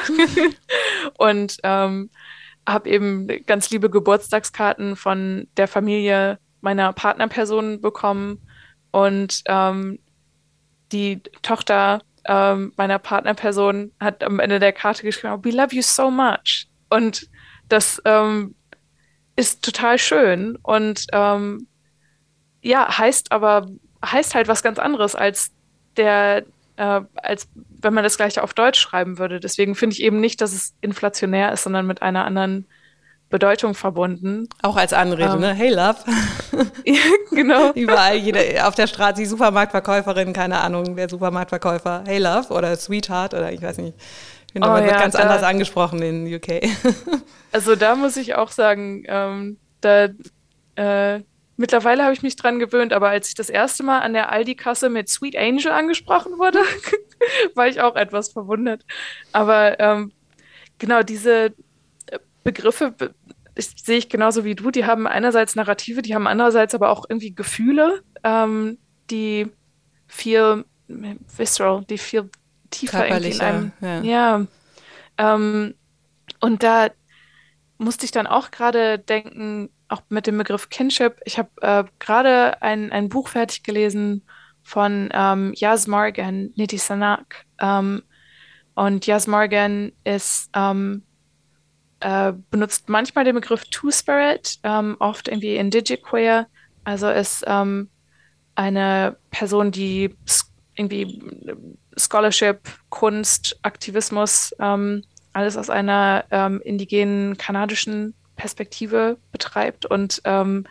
*laughs* und ähm, habe eben ganz liebe Geburtstagskarten von der Familie meiner Partnerperson bekommen. Und ähm, die Tochter ähm, meiner Partnerperson hat am Ende der Karte geschrieben, oh, we love you so much. Und das ähm, ist total schön. Und ähm, ja, heißt aber, heißt halt was ganz anderes als der, äh, als wenn man das gleiche auf Deutsch schreiben würde. Deswegen finde ich eben nicht, dass es inflationär ist, sondern mit einer anderen Bedeutung verbunden.
Auch als Anrede, ähm, ne? Hey Love.
ja, *laughs* *laughs* genau.
Überall, jede, auf der Straße, die Supermarktverkäuferin, keine Ahnung, der Supermarktverkäufer, Hey Love oder Sweetheart oder ich weiß nicht. Ich finde, oh, man ja, wird ganz da, anders angesprochen in UK. *laughs*
also da muss ich auch sagen, ähm, da äh, mittlerweile habe ich mich dran gewöhnt, aber als ich das erste Mal an der Aldi-Kasse mit Sweet Angel angesprochen wurde, *laughs* war ich auch etwas verwundert. Aber ähm, genau diese Begriffe ich, sehe ich genauso wie du. Die haben einerseits Narrative, die haben andererseits aber auch irgendwie Gefühle, ähm, die viel visceral, die viel tiefer in einem. Ja. ja ähm, und da musste ich dann auch gerade denken, auch mit dem Begriff Kinship. Ich habe äh, gerade ein, ein Buch fertig gelesen von ähm, Yas Morgan, Niti Sanak. Ähm, und Yas Morgan ist ähm, äh, benutzt manchmal den Begriff Two-Spirit, ähm, oft irgendwie indigiqueer, also ist ähm, eine Person, die irgendwie Scholarship, Kunst, Aktivismus, ähm, alles aus einer indigenen kanadischen Perspektive betreibt. Und ähm,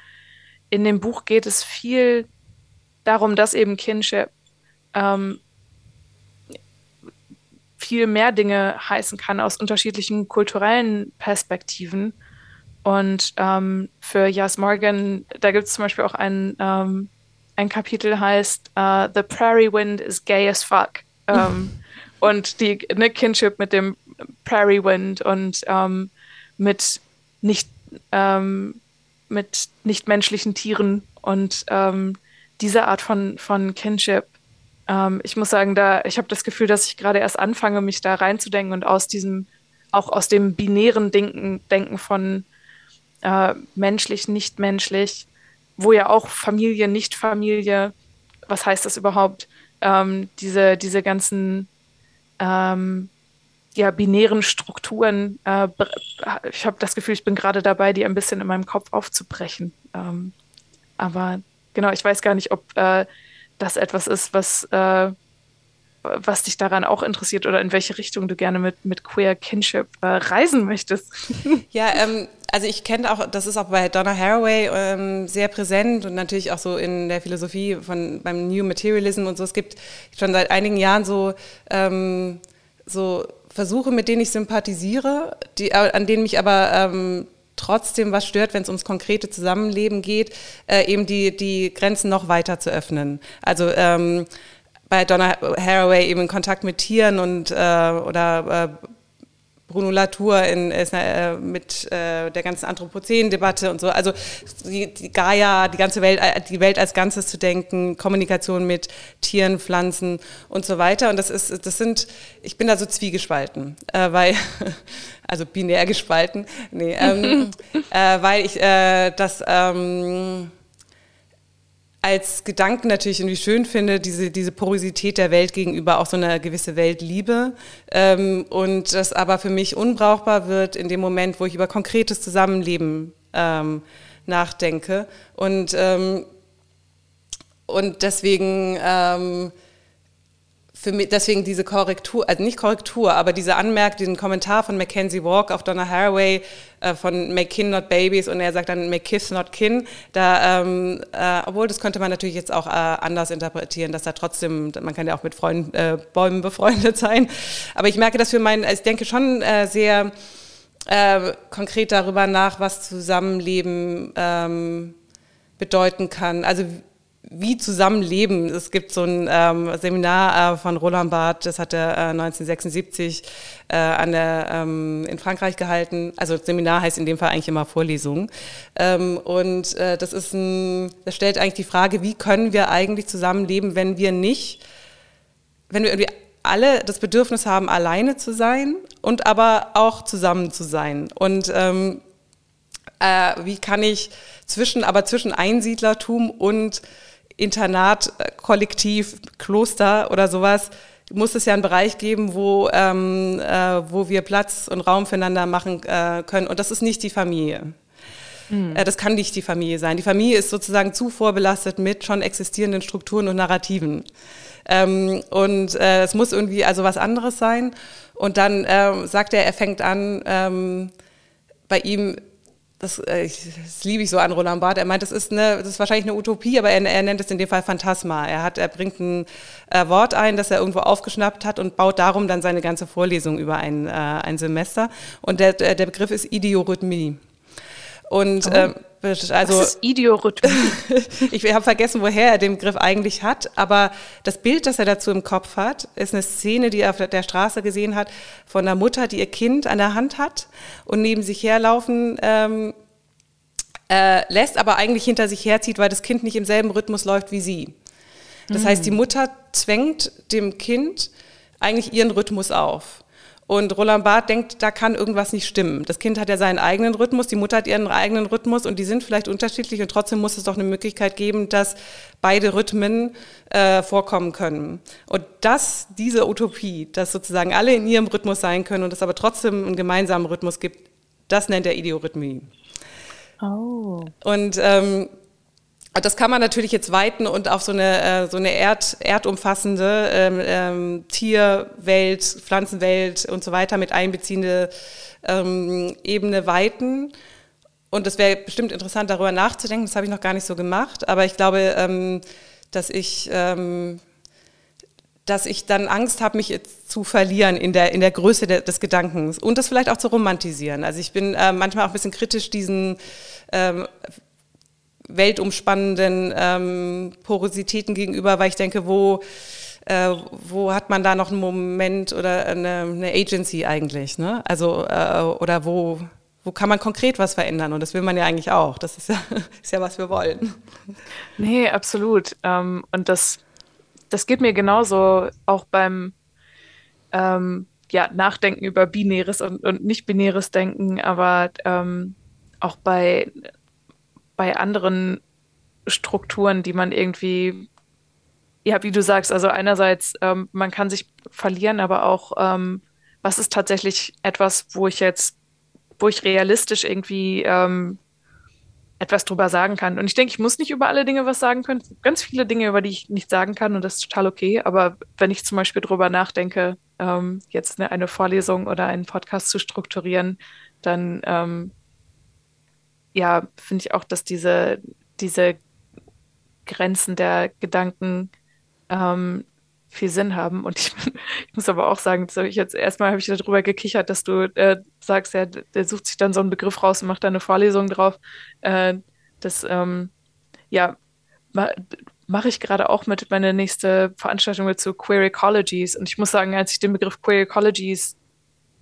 in dem Buch geht es viel darum, dass eben Kinship ähm, viel mehr Dinge heißen kann aus unterschiedlichen kulturellen Perspektiven. Und ähm, für Jas Morgan, da gibt es zum Beispiel auch ein, ähm, ein Kapitel heißt uh, The Prairie Wind is gay as fuck. Ähm, *laughs* und die ne, Kinship mit dem Prairie Wind und ähm, mit nicht ähm, mit nichtmenschlichen Tieren und ähm, diese Art von, von Kinship ähm, ich muss sagen, da, ich habe das Gefühl, dass ich gerade erst anfange, mich da reinzudenken und aus diesem, auch aus dem binären Denken, Denken von äh, menschlich, nicht menschlich, wo ja auch Familie, nicht Familie, was heißt das überhaupt? Ähm, diese, diese ganzen ähm, ja, binären Strukturen, äh, ich habe das Gefühl, ich bin gerade dabei, die ein bisschen in meinem Kopf aufzubrechen. Ähm, aber genau, ich weiß gar nicht, ob äh, das etwas ist, was, äh, was dich daran auch interessiert oder in welche Richtung du gerne mit, mit Queer Kinship äh, reisen möchtest. *laughs*
Ja, ähm, also ich kenne auch, das ist auch bei Donna Haraway ähm, sehr präsent und natürlich auch so in der Philosophie von beim New Materialism und so. Es gibt schon seit einigen Jahren so, ähm, so versuche, mit denen ich sympathisiere, die, äh, an denen mich aber ähm, trotzdem was stört, wenn es ums konkrete Zusammenleben geht, äh, eben die, die Grenzen noch weiter zu öffnen. Also ähm, bei Donna Haraway eben in Kontakt mit Tieren und äh, oder äh, Bruno Latour in, äh, mit äh, der ganzen Anthropozän-Debatte und so. Also die, die, Gaia, die ganze Welt, äh, die Welt als Ganzes zu denken, Kommunikation mit Tieren, Pflanzen und so weiter. Und das ist, das sind, ich bin da so zwiegespalten, äh, weil, *laughs* also binär gespalten, nee, ähm, *laughs* äh, weil ich äh, das ähm, als Gedanken natürlich irgendwie schön finde, diese, diese Porosität der Welt gegenüber auch so eine gewisse Weltliebe. Ähm, und das aber für mich unbrauchbar wird in dem Moment, wo ich über konkretes Zusammenleben ähm, nachdenke. Und, ähm, und deswegen ähm, für mich, deswegen diese Korrektur, also nicht Korrektur, aber diese Anmerkung, diesen Kommentar von Mackenzie Walk auf Donna Haraway äh, von Make Kin Not Babies und er sagt dann Make Kiss Not Kin, da, ähm, äh, obwohl das könnte man natürlich jetzt auch äh, anders interpretieren, dass da trotzdem, man kann ja auch mit Freund, äh, Bäumen befreundet sein, aber ich merke, dass für meinen, ich denke schon äh, sehr äh, konkret darüber nach, was Zusammenleben ähm, bedeuten kann. Also wie zusammenleben. Es gibt so ein ähm, Seminar äh, von Roland Barth, das hat er äh, 1976 äh, an der, ähm, in Frankreich gehalten. Also Seminar heißt in dem Fall eigentlich immer Vorlesung. Ähm, und äh, das ist ein, das stellt eigentlich die Frage, wie können wir eigentlich zusammenleben, wenn wir nicht, wenn wir irgendwie alle das Bedürfnis haben, alleine zu sein und aber auch zusammen zu sein. Und ähm, äh, wie kann ich zwischen, aber zwischen Einsiedlertum und Internat, äh, Kollektiv, Kloster oder sowas, muss es ja einen Bereich geben, wo, ähm, äh, wo wir Platz und Raum füreinander machen äh, können. Und das ist nicht die Familie. Mhm. Äh, das kann nicht die Familie sein. Die Familie ist sozusagen zu vorbelastet mit schon existierenden Strukturen und Narrativen. Ähm, und äh, es muss irgendwie also was anderes sein. Und dann äh, sagt er, er fängt an, ähm, bei ihm das, äh, das liebe ich so an Roland Barth. Er meint, das ist, eine, das ist wahrscheinlich eine Utopie, aber er, er nennt es in dem Fall Phantasma. Er, hat, er bringt ein äh, Wort ein, das er irgendwo aufgeschnappt hat und baut darum dann seine ganze Vorlesung über ein, äh, ein Semester. Und der, der Begriff ist Idiorhythmie. Und oh. ähm, also,
Was ist Idiorhythmie? *laughs*
ich habe vergessen, woher er den Begriff eigentlich hat, aber das Bild, das er dazu im Kopf hat, ist eine Szene, die er auf der Straße gesehen hat, von einer Mutter, die ihr Kind an der Hand hat und neben sich herlaufen ähm, äh, lässt, aber eigentlich hinter sich herzieht, weil das Kind nicht im selben Rhythmus läuft wie sie. Das mhm. heißt, die Mutter zwängt dem Kind eigentlich ihren Rhythmus auf. Und Roland Barth denkt, da kann irgendwas nicht stimmen. Das Kind hat ja seinen eigenen Rhythmus, die Mutter hat ihren eigenen Rhythmus und die sind vielleicht unterschiedlich und trotzdem muss es doch eine Möglichkeit geben, dass beide Rhythmen äh, vorkommen können. Und das, diese Utopie, dass sozusagen alle in ihrem Rhythmus sein können und es aber trotzdem einen gemeinsamen Rhythmus gibt, das nennt er Idiorhythmie. Oh. Und ähm, das kann man natürlich jetzt weiten und auf so eine, äh, so eine Erd, erdumfassende ähm, ähm, Tierwelt, Pflanzenwelt und so weiter mit einbeziehende ähm, Ebene weiten. Und es wäre bestimmt interessant, darüber nachzudenken. Das habe ich noch gar nicht so gemacht. Aber ich glaube, ähm, dass ich, ähm, dass ich dann Angst habe, mich jetzt zu verlieren in der, in der Größe de, des Gedankens und das vielleicht auch zu romantisieren. Also ich bin äh, manchmal auch ein bisschen kritisch diesen ähm, weltumspannenden ähm, Porositäten gegenüber, weil ich denke, wo, äh, wo hat man da noch einen Moment oder eine, eine Agency eigentlich? Ne? Also, äh, oder wo, wo kann man konkret was verändern? Und das will man ja eigentlich auch. Das ist ja, *laughs* ist ja was wir wollen.
Nee, absolut. Ähm, und das, das geht mir genauso auch beim ähm, ja, Nachdenken über binäres und, und nicht binäres Denken, aber ähm, auch bei bei anderen Strukturen, die man irgendwie, ja, wie du sagst, also einerseits, ähm, man kann sich verlieren, aber auch, ähm, was ist tatsächlich etwas, wo ich jetzt, wo ich realistisch irgendwie ähm, etwas drüber sagen kann. Und ich denke, ich muss nicht über alle Dinge was sagen können. Ganz viele Dinge, über die ich nicht sagen kann und das ist total okay. Aber wenn ich zum Beispiel drüber nachdenke, ähm, jetzt eine, eine, Vorlesung oder einen Podcast zu strukturieren, dann ähm, ja, finde ich auch, dass diese, diese Grenzen der Gedanken ähm, viel Sinn haben. Und ich, *laughs* ich muss aber auch sagen, das ich jetzt erstmal habe ich darüber gekichert, dass du äh, sagst, ja, der sucht sich dann so einen Begriff raus und macht da eine Vorlesung drauf. Äh, das, ähm, ja, ma, mache ich gerade auch mit meiner nächste Veranstaltung zu Queer Ecologies. Und ich muss sagen, als ich den Begriff Queer Ecologies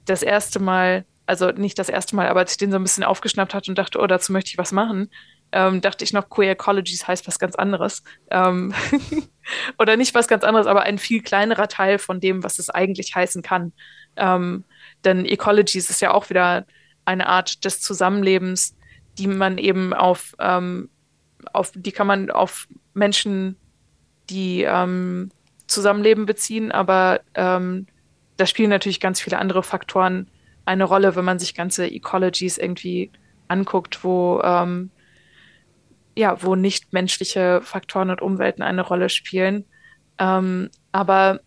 das erste Mal, also nicht das erste Mal, aber als ich den so ein bisschen aufgeschnappt hatte und dachte, oh, dazu möchte ich was machen, ähm, dachte ich noch, Queer Ecologies heißt was ganz anderes. Ähm *laughs* oder nicht was ganz anderes, aber ein viel kleinerer Teil von dem, was es eigentlich heißen kann. Ähm, denn Ecologies ist ja auch wieder eine Art des Zusammenlebens, die man eben auf, ähm, auf die kann man auf Menschen, die ähm, zusammenleben, beziehen, aber ähm, da spielen natürlich ganz viele andere Faktoren eine Rolle, wenn man sich ganze Ecologies irgendwie anguckt, wo ähm, ja, wo nicht menschliche Faktoren und Umwelten eine Rolle spielen. Ähm, aber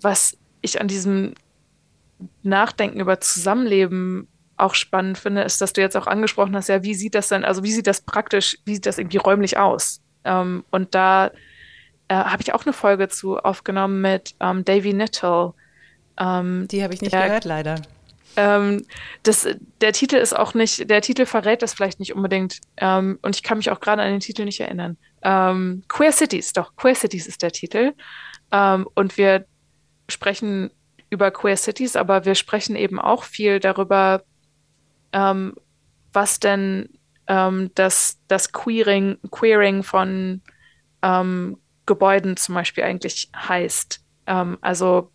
was ich an diesem Nachdenken über Zusammenleben auch spannend finde, ist, dass du jetzt auch angesprochen hast, ja, wie sieht das denn, also wie sieht das praktisch, wie sieht das irgendwie räumlich aus? Ähm, und da äh, habe ich auch eine Folge zu aufgenommen mit ähm, Davy Nittel.
Ähm, Die habe ich nicht der, gehört, leider.
Ähm, das, der Titel ist auch nicht, der Titel verrät das vielleicht nicht unbedingt. Ähm, und ich kann mich auch gerade an den Titel nicht erinnern. Ähm, Queer Cities, doch, Queer Cities ist der Titel. Ähm, und wir sprechen über Queer Cities, aber wir sprechen eben auch viel darüber, ähm, was denn das, das Queering, Queering von Gebäuden zum Beispiel eigentlich heißt. also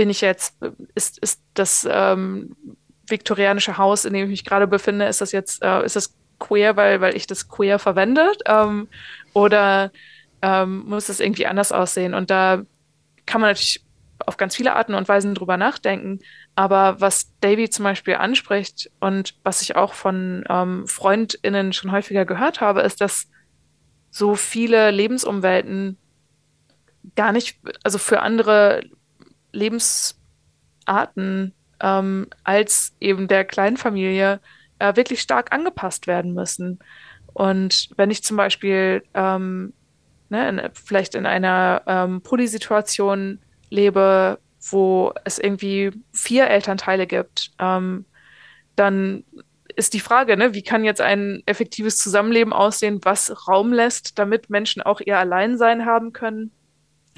bin ich jetzt, ist, ist das ähm, viktorianische Haus, in dem ich mich gerade befinde, ist das jetzt, äh, ist das queer, weil, weil ich das queer verwende? Ähm, oder ähm, muss das irgendwie anders aussehen? Und da kann man natürlich auf ganz viele Arten und Weisen drüber nachdenken. Aber was Davy zum Beispiel anspricht und was ich auch von ähm, FreundInnen schon häufiger gehört habe, ist, dass so viele Lebensumwelten gar nicht, also für andere Lebensarten ähm, als eben der Kleinfamilie äh, wirklich stark angepasst werden müssen. Und wenn ich zum Beispiel ähm, ne, in, vielleicht in einer ähm, Polysituation lebe, wo es irgendwie vier Elternteile gibt, ähm, dann ist die Frage, ne, wie kann jetzt ein effektives Zusammenleben aussehen, was Raum lässt, damit Menschen auch ihr Alleinsein haben können,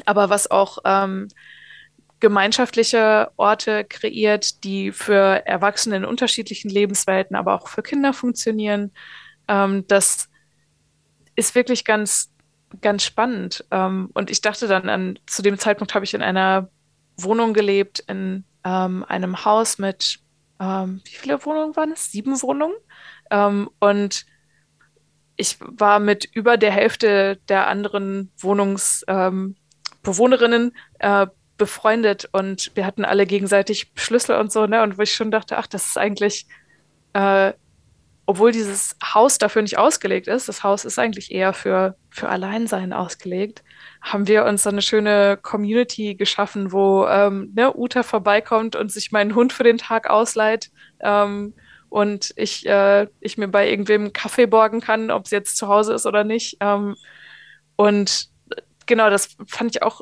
aber was auch ähm, gemeinschaftliche Orte kreiert, die für Erwachsene in unterschiedlichen Lebenswelten, aber auch für Kinder funktionieren. Ähm, das ist wirklich ganz, ganz spannend. Ähm, und ich dachte dann an, zu dem Zeitpunkt habe ich in einer Wohnung gelebt, in ähm, einem Haus mit, ähm, wie viele Wohnungen waren es? Sieben Wohnungen. Ähm, und ich war mit über der Hälfte der anderen Wohnungsbewohnerinnen ähm, äh, befreundet und wir hatten alle gegenseitig Schlüssel und so, ne? Und wo ich schon dachte, ach, das ist eigentlich, äh, obwohl dieses Haus dafür nicht ausgelegt ist, das Haus ist eigentlich eher für, für Alleinsein ausgelegt, haben wir uns so eine schöne Community geschaffen, wo ähm, ne, Uta vorbeikommt und sich meinen Hund für den Tag ausleiht. Ähm, und ich, äh, ich mir bei irgendwem Kaffee borgen kann, ob es jetzt zu Hause ist oder nicht. Ähm, und genau, das fand ich auch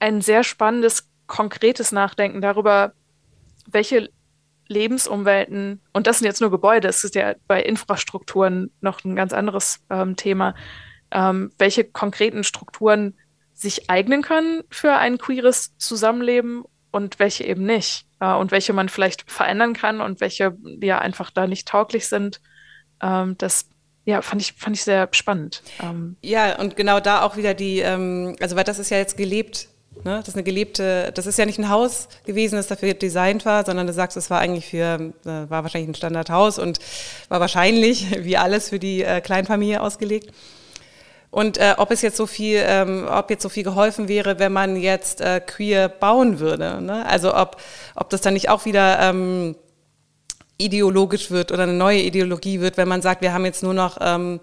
ein sehr spannendes, konkretes Nachdenken darüber, welche Lebensumwelten, und das sind jetzt nur Gebäude, es ist ja bei Infrastrukturen noch ein ganz anderes ähm, Thema, ähm, welche konkreten Strukturen sich eignen können für ein queeres Zusammenleben und welche eben nicht. Äh, und welche man vielleicht verändern kann und welche ja einfach da nicht tauglich sind. Ähm, das ja, fand ich, fand ich sehr spannend.
Ähm, ja, und genau da auch wieder die, ähm, also weil das ist ja jetzt gelebt Ne? Das ist eine gelebte, das ist ja nicht ein Haus gewesen, das dafür designt war, sondern du sagst, es war eigentlich für, äh, war wahrscheinlich ein Standardhaus und war wahrscheinlich, *laughs* wie alles, für die äh, Kleinfamilie ausgelegt. Und äh, ob es jetzt so viel, ähm, ob jetzt so viel geholfen wäre, wenn man jetzt äh, queer bauen würde. Ne? Also ob, ob das dann nicht auch wieder ähm, ideologisch wird oder eine neue Ideologie wird, wenn man sagt, wir haben jetzt nur noch ähm,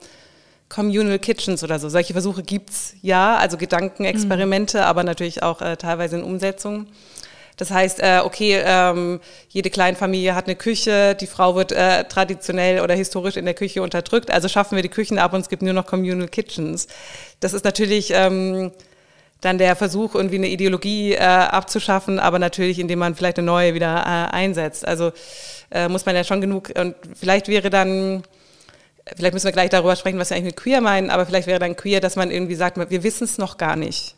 Communal Kitchens oder so. Solche Versuche gibt's ja, also Gedankenexperimente, mhm. aber natürlich auch äh, teilweise in Umsetzung. Das heißt, äh, okay, ähm, jede Kleinfamilie hat eine Küche, die Frau wird äh, traditionell oder historisch in der Küche unterdrückt, also schaffen wir die Küchen ab und es gibt nur noch Communal Kitchens. Das ist natürlich ähm, dann der Versuch, irgendwie eine Ideologie äh, abzuschaffen, aber natürlich, indem man vielleicht eine neue wieder äh, einsetzt. Also äh, muss man ja schon genug, und vielleicht wäre dann, vielleicht müssen wir gleich darüber sprechen, was wir eigentlich mit queer meinen, aber vielleicht wäre dann queer, dass man irgendwie sagt, wir wissen es noch gar nicht.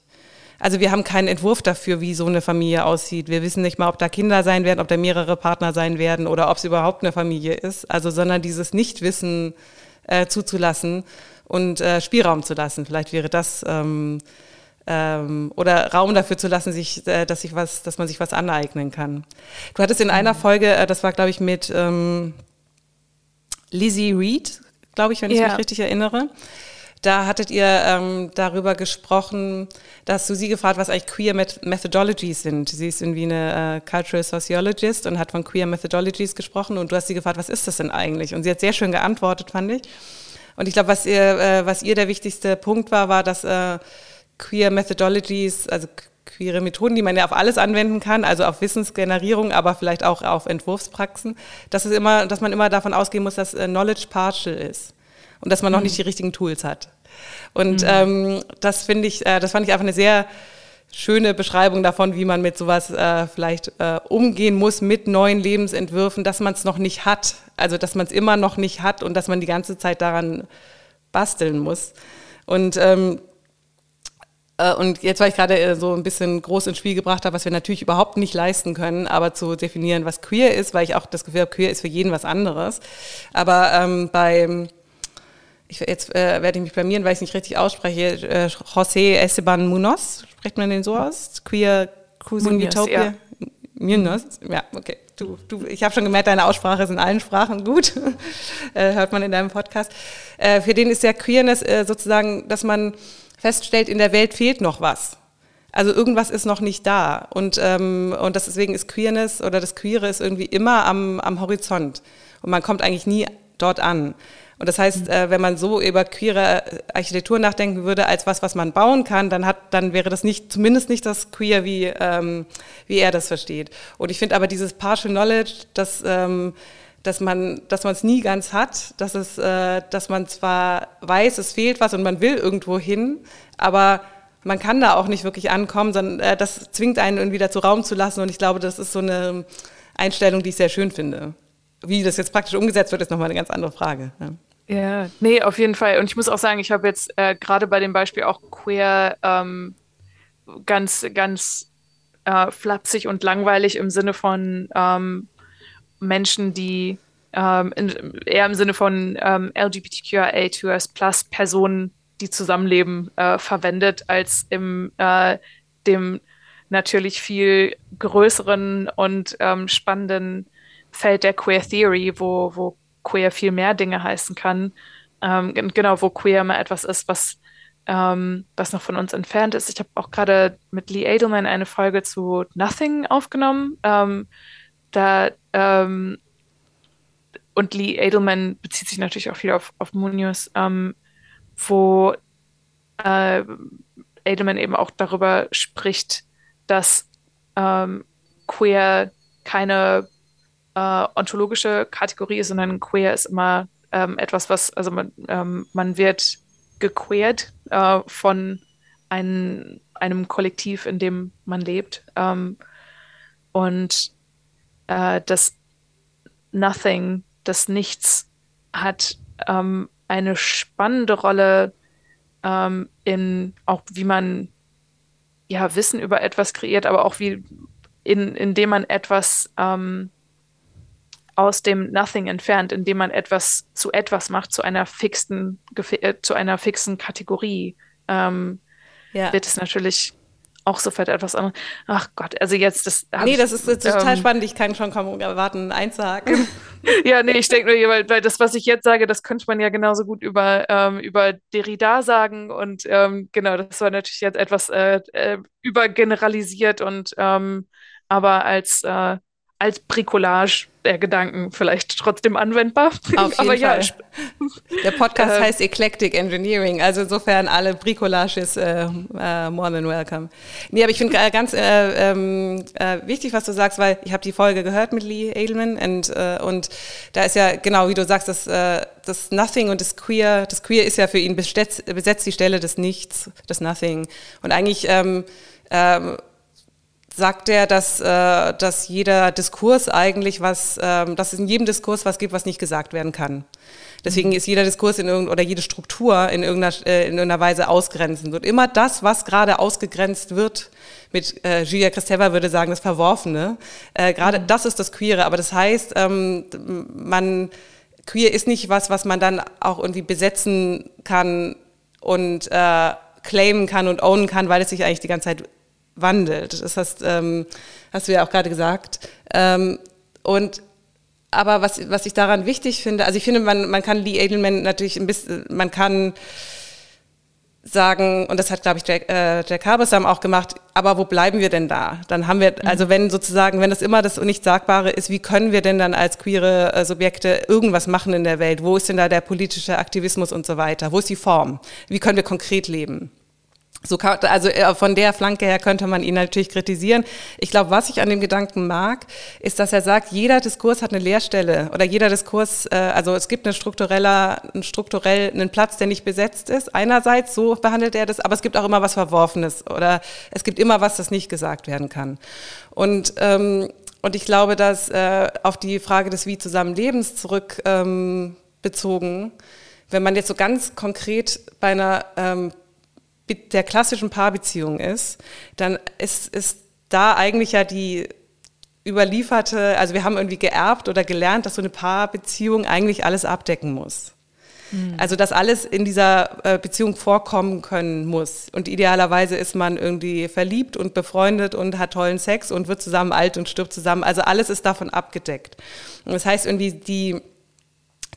Also wir haben keinen Entwurf dafür, wie so eine Familie aussieht. Wir wissen nicht mal, ob da Kinder sein werden, ob da mehrere Partner sein werden oder ob es überhaupt eine Familie ist. Also sondern dieses Nichtwissen äh, zuzulassen und äh, Spielraum zu lassen. Vielleicht wäre das ähm, ähm, oder Raum dafür zu lassen, sich, äh, dass, sich was, dass man sich was aneignen kann. Du hattest in einer mhm. Folge, äh, das war glaube ich mit ähm, Lizzie Reed, glaube ich, wenn ich ja. mich richtig erinnere. Da hattet ihr ähm, darüber gesprochen, dass du sie gefragt, was eigentlich Queer Methodologies sind. Sie ist irgendwie eine äh, Cultural Sociologist und hat von Queer Methodologies gesprochen und du hast sie gefragt, was ist das denn eigentlich? Und sie hat sehr schön geantwortet, fand ich. Und ich glaube, was ihr, äh, was ihr der wichtigste Punkt war, war, dass äh, Queer Methodologies, also queere Methoden, die man ja auf alles anwenden kann, also auf Wissensgenerierung, aber vielleicht auch auf Entwurfspraxen, dass es immer, dass man immer davon ausgehen muss, dass äh, Knowledge partial ist und dass man noch mhm. nicht die richtigen Tools hat. Und mhm. ähm, das finde ich, äh, das fand ich einfach eine sehr schöne Beschreibung davon, wie man mit sowas äh, vielleicht äh, umgehen muss mit neuen Lebensentwürfen, dass man es noch nicht hat, also dass man es immer noch nicht hat und dass man die ganze Zeit daran basteln muss. Und ähm, äh, und jetzt, weil ich gerade äh, so ein bisschen groß ins Spiel gebracht habe, was wir natürlich überhaupt nicht leisten können, aber zu definieren, was queer ist, weil ich auch das Gefühl habe, queer ist für jeden was anderes. Aber ähm, bei, ich, jetzt äh, werde ich mich blamieren, weil ich es nicht richtig ausspreche, äh, José Esteban Munoz, spricht man den so aus? Queer Cruising Munoz, Utopia? Ja. Munoz, ja, okay. Du, du, ich habe schon gemerkt, deine Aussprache ist in allen Sprachen gut, *laughs* äh, hört man in deinem Podcast. Äh, für den ist ja Queerness äh, sozusagen, dass man feststellt, in der Welt fehlt noch was. Also irgendwas ist noch nicht da. Und, ähm, und deswegen ist Queerness oder das Queere ist irgendwie immer am, am Horizont. Und man kommt eigentlich nie dort an. Und das heißt, äh, wenn man so über queere Architektur nachdenken würde als was, was man bauen kann, dann hat, dann wäre das nicht, zumindest nicht das queer, wie, ähm, wie er das versteht. Und ich finde aber dieses partial knowledge, das, ähm, dass man dass man es nie ganz hat, dass es äh, dass man zwar weiß, es fehlt was und man will irgendwo hin, aber man kann da auch nicht wirklich ankommen, sondern äh, das zwingt einen irgendwie dazu Raum zu lassen und ich glaube, das ist so eine Einstellung, die ich sehr schön finde. Wie das jetzt praktisch umgesetzt wird, ist nochmal eine ganz andere Frage.
Ja. Ja, nee, auf jeden Fall. Und ich muss auch sagen, ich habe jetzt äh, gerade bei dem Beispiel auch queer ähm, ganz, ganz äh, flapsig und langweilig im Sinne von ähm, Menschen, die ähm, in, eher im Sinne von ähm, LGBTQIA2S Personen, die zusammenleben, äh, verwendet, als im äh, dem natürlich viel größeren und ähm, spannenden Feld der Queer Theory, wo, wo queer viel mehr Dinge heißen kann. Ähm, genau, wo queer immer etwas ist, was, ähm, was noch von uns entfernt ist. Ich habe auch gerade mit Lee Edelman eine Folge zu Nothing aufgenommen. Da ähm, und Lee Edelman bezieht sich natürlich auch viel auf, auf Munoz, ähm, wo äh, Edelman eben auch darüber spricht, dass ähm, queer keine äh, ontologische Kategorie ist, sondern queer ist immer ähm, etwas, was, also man, ähm, man wird gequeert äh, von ein, einem Kollektiv, in dem man lebt. Ähm, und äh, das Nothing, das Nichts, hat ähm, eine spannende Rolle ähm, in auch wie man ja Wissen über etwas kreiert, aber auch wie in, indem man etwas ähm, aus dem Nothing entfernt, indem man etwas zu etwas macht, zu einer fixen, äh, zu einer fixen Kategorie, ähm, ja. wird es natürlich auch sofort etwas anderes. Ach Gott, also jetzt das.
Nee, das ist, ist total ähm, spannend. Ich kann schon kaum erwarten, einzuhaken. *laughs* *laughs*
ja, nee, ich denke nur, weil, weil das, was ich jetzt sage, das könnte man ja genauso gut über, ähm, über Derrida sagen. Und ähm, genau, das war natürlich jetzt etwas äh, äh, übergeneralisiert und ähm, aber als, äh, als Bricolage der Gedanken vielleicht trotzdem anwendbar.
Auf *laughs* jeden Aber Fall. Ja. *laughs* Der Podcast äh, heißt Eclectic Engineering, also insofern alle Bricolages äh, äh, more than welcome. Nee, aber ich finde äh, ganz äh, ähm, äh, wichtig, was du sagst, weil ich habe die Folge gehört mit Lee Edelman und, und da ist ja genau, wie du sagst, das, das Nothing und das Queer, das Queer ist ja für ihn besetzt, besetzt die Stelle des Nichts, des Nothing. Und eigentlich ähm, ähm, sagt er, dass, äh, dass jeder Diskurs eigentlich was, ähm, dass es in jedem Diskurs was gibt, was nicht gesagt werden kann. Deswegen ist jeder Diskurs in irgend, oder jede Struktur in irgendeiner, äh, in irgendeiner Weise ausgrenzend. Und immer das, was gerade ausgegrenzt wird, mit äh, Julia Kristeva würde sagen, das Verworfene, äh, gerade mhm. das ist das Queere. Aber das heißt, ähm, man, queer ist nicht was, was man dann auch irgendwie besetzen kann und äh, claimen kann und ownen kann, weil es sich eigentlich die ganze Zeit wandelt. Das hast, ähm, hast du ja auch gerade gesagt. Ähm, und aber was, was ich daran wichtig finde, also ich finde, man, man kann Lee Edelman natürlich ein bisschen, man kann sagen, und das hat, glaube ich, Jack, äh, Jack Harbesam auch gemacht, aber wo bleiben wir denn da? Dann haben wir, also wenn sozusagen, wenn das immer das Nicht-Sagbare ist, wie können wir denn dann als queere äh, Subjekte irgendwas machen in der Welt? Wo ist denn da der politische Aktivismus und so weiter? Wo ist die Form? Wie können wir konkret leben? So also äh, von der Flanke her könnte man ihn natürlich kritisieren. Ich glaube, was ich an dem Gedanken mag, ist, dass er sagt, jeder Diskurs hat eine Leerstelle oder jeder Diskurs, äh, also es gibt eine struktureller, einen strukturell einen Platz, der nicht besetzt ist. Einerseits so behandelt er das, aber es gibt auch immer was Verworfenes oder es gibt immer was, das nicht gesagt werden kann. Und ähm, und ich glaube, dass äh, auf die Frage des Wie Zusammenlebens zurück ähm, bezogen, wenn man jetzt so ganz konkret bei einer ähm, der klassischen Paarbeziehung ist, dann ist, ist da eigentlich ja die überlieferte, also wir haben irgendwie geerbt oder gelernt, dass so eine Paarbeziehung eigentlich alles abdecken muss. Mhm. Also dass alles in dieser äh, Beziehung vorkommen können muss. Und idealerweise ist man irgendwie verliebt und befreundet und hat tollen Sex und wird zusammen alt und stirbt zusammen. Also alles ist davon abgedeckt. Und das heißt irgendwie, die,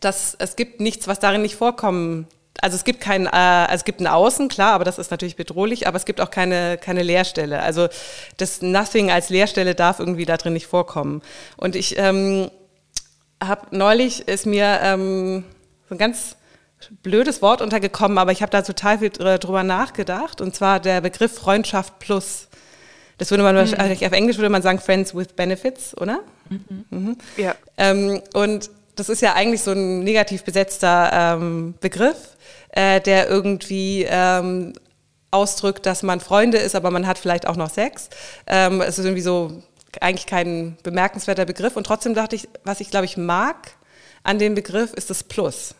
dass es gibt nichts, was darin nicht vorkommen also es gibt kein, äh, also es gibt ein Außen, klar, aber das ist natürlich bedrohlich, aber es gibt auch keine, keine Leerstelle. Also das Nothing als Leerstelle darf irgendwie da drin nicht vorkommen. Und ich ähm, habe neulich ist mir ähm, so ein ganz blödes Wort untergekommen, aber ich habe da total viel drüber nachgedacht. Und zwar der Begriff Freundschaft plus. Das würde man mhm. wahrscheinlich auf Englisch würde man sagen Friends with Benefits, oder? Mhm. Mhm. Ja. Ähm, und das ist ja eigentlich so ein negativ besetzter ähm, Begriff äh, der irgendwie ähm, ausdrückt, dass man Freunde ist, aber man hat vielleicht auch noch Sex. Ähm, es ist irgendwie so eigentlich kein bemerkenswerter Begriff. Und trotzdem dachte ich, was ich glaube ich mag an dem Begriff, ist das Plus.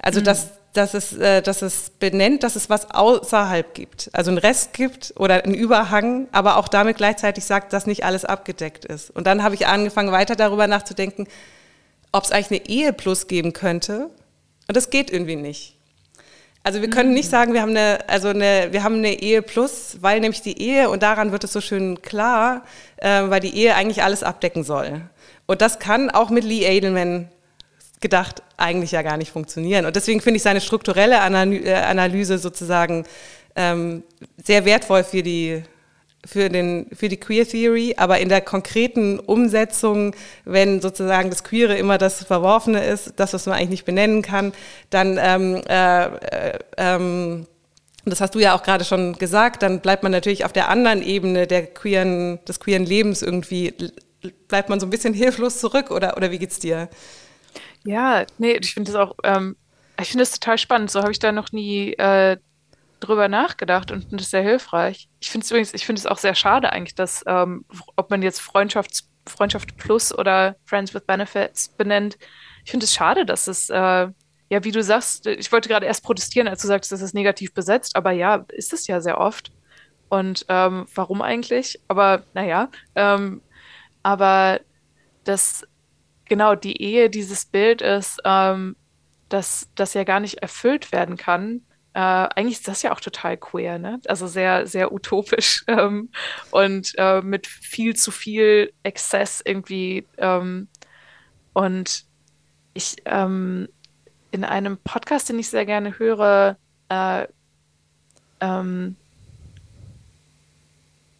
Also mhm. dass, dass, es, äh, dass es benennt, dass es was außerhalb gibt. Also einen Rest gibt oder einen Überhang, aber auch damit gleichzeitig sagt, dass nicht alles abgedeckt ist. Und dann habe ich angefangen, weiter darüber nachzudenken, ob es eigentlich eine Ehe Plus geben könnte. Und das geht irgendwie nicht. Also wir können nicht sagen, wir haben eine, also eine, wir haben eine Ehe plus, weil nämlich die Ehe, und daran wird es so schön klar, äh, weil die Ehe eigentlich alles abdecken soll. Und das kann auch mit Lee Edelman gedacht eigentlich ja gar nicht funktionieren. Und deswegen finde ich seine strukturelle äh, Analyse sozusagen ähm, sehr wertvoll für die für, den, für die Queer Theory, aber in der konkreten Umsetzung, wenn sozusagen das Queere immer das Verworfene ist, das, was man eigentlich nicht benennen kann, dann, ähm, äh, äh, ähm, das hast du ja auch gerade schon gesagt, dann bleibt man natürlich auf der anderen Ebene der queeren, des queeren Lebens irgendwie, bleibt man so ein bisschen hilflos zurück oder, oder wie geht's dir?
Ja, nee, ich finde das auch, ähm, ich finde das total spannend. So habe ich da noch nie äh, drüber nachgedacht und das ist sehr hilfreich. Ich finde es übrigens, ich finde es auch sehr schade eigentlich, dass, ähm, ob man jetzt Freundschaft, Freundschaft Plus oder Friends with Benefits benennt, ich finde es schade, dass es, äh, ja, wie du sagst, ich wollte gerade erst protestieren, als du sagst, das ist negativ besetzt, aber ja, ist es ja sehr oft. Und ähm, warum eigentlich? Aber naja, ähm, aber das, genau, die Ehe, dieses Bild ist, ähm, dass das ja gar nicht erfüllt werden kann, äh, eigentlich ist das ja auch total queer, ne? Also sehr, sehr utopisch *laughs* ähm, und äh, mit viel zu viel Exzess irgendwie. Ähm, und ich ähm, in einem Podcast, den ich sehr gerne höre, äh, ähm,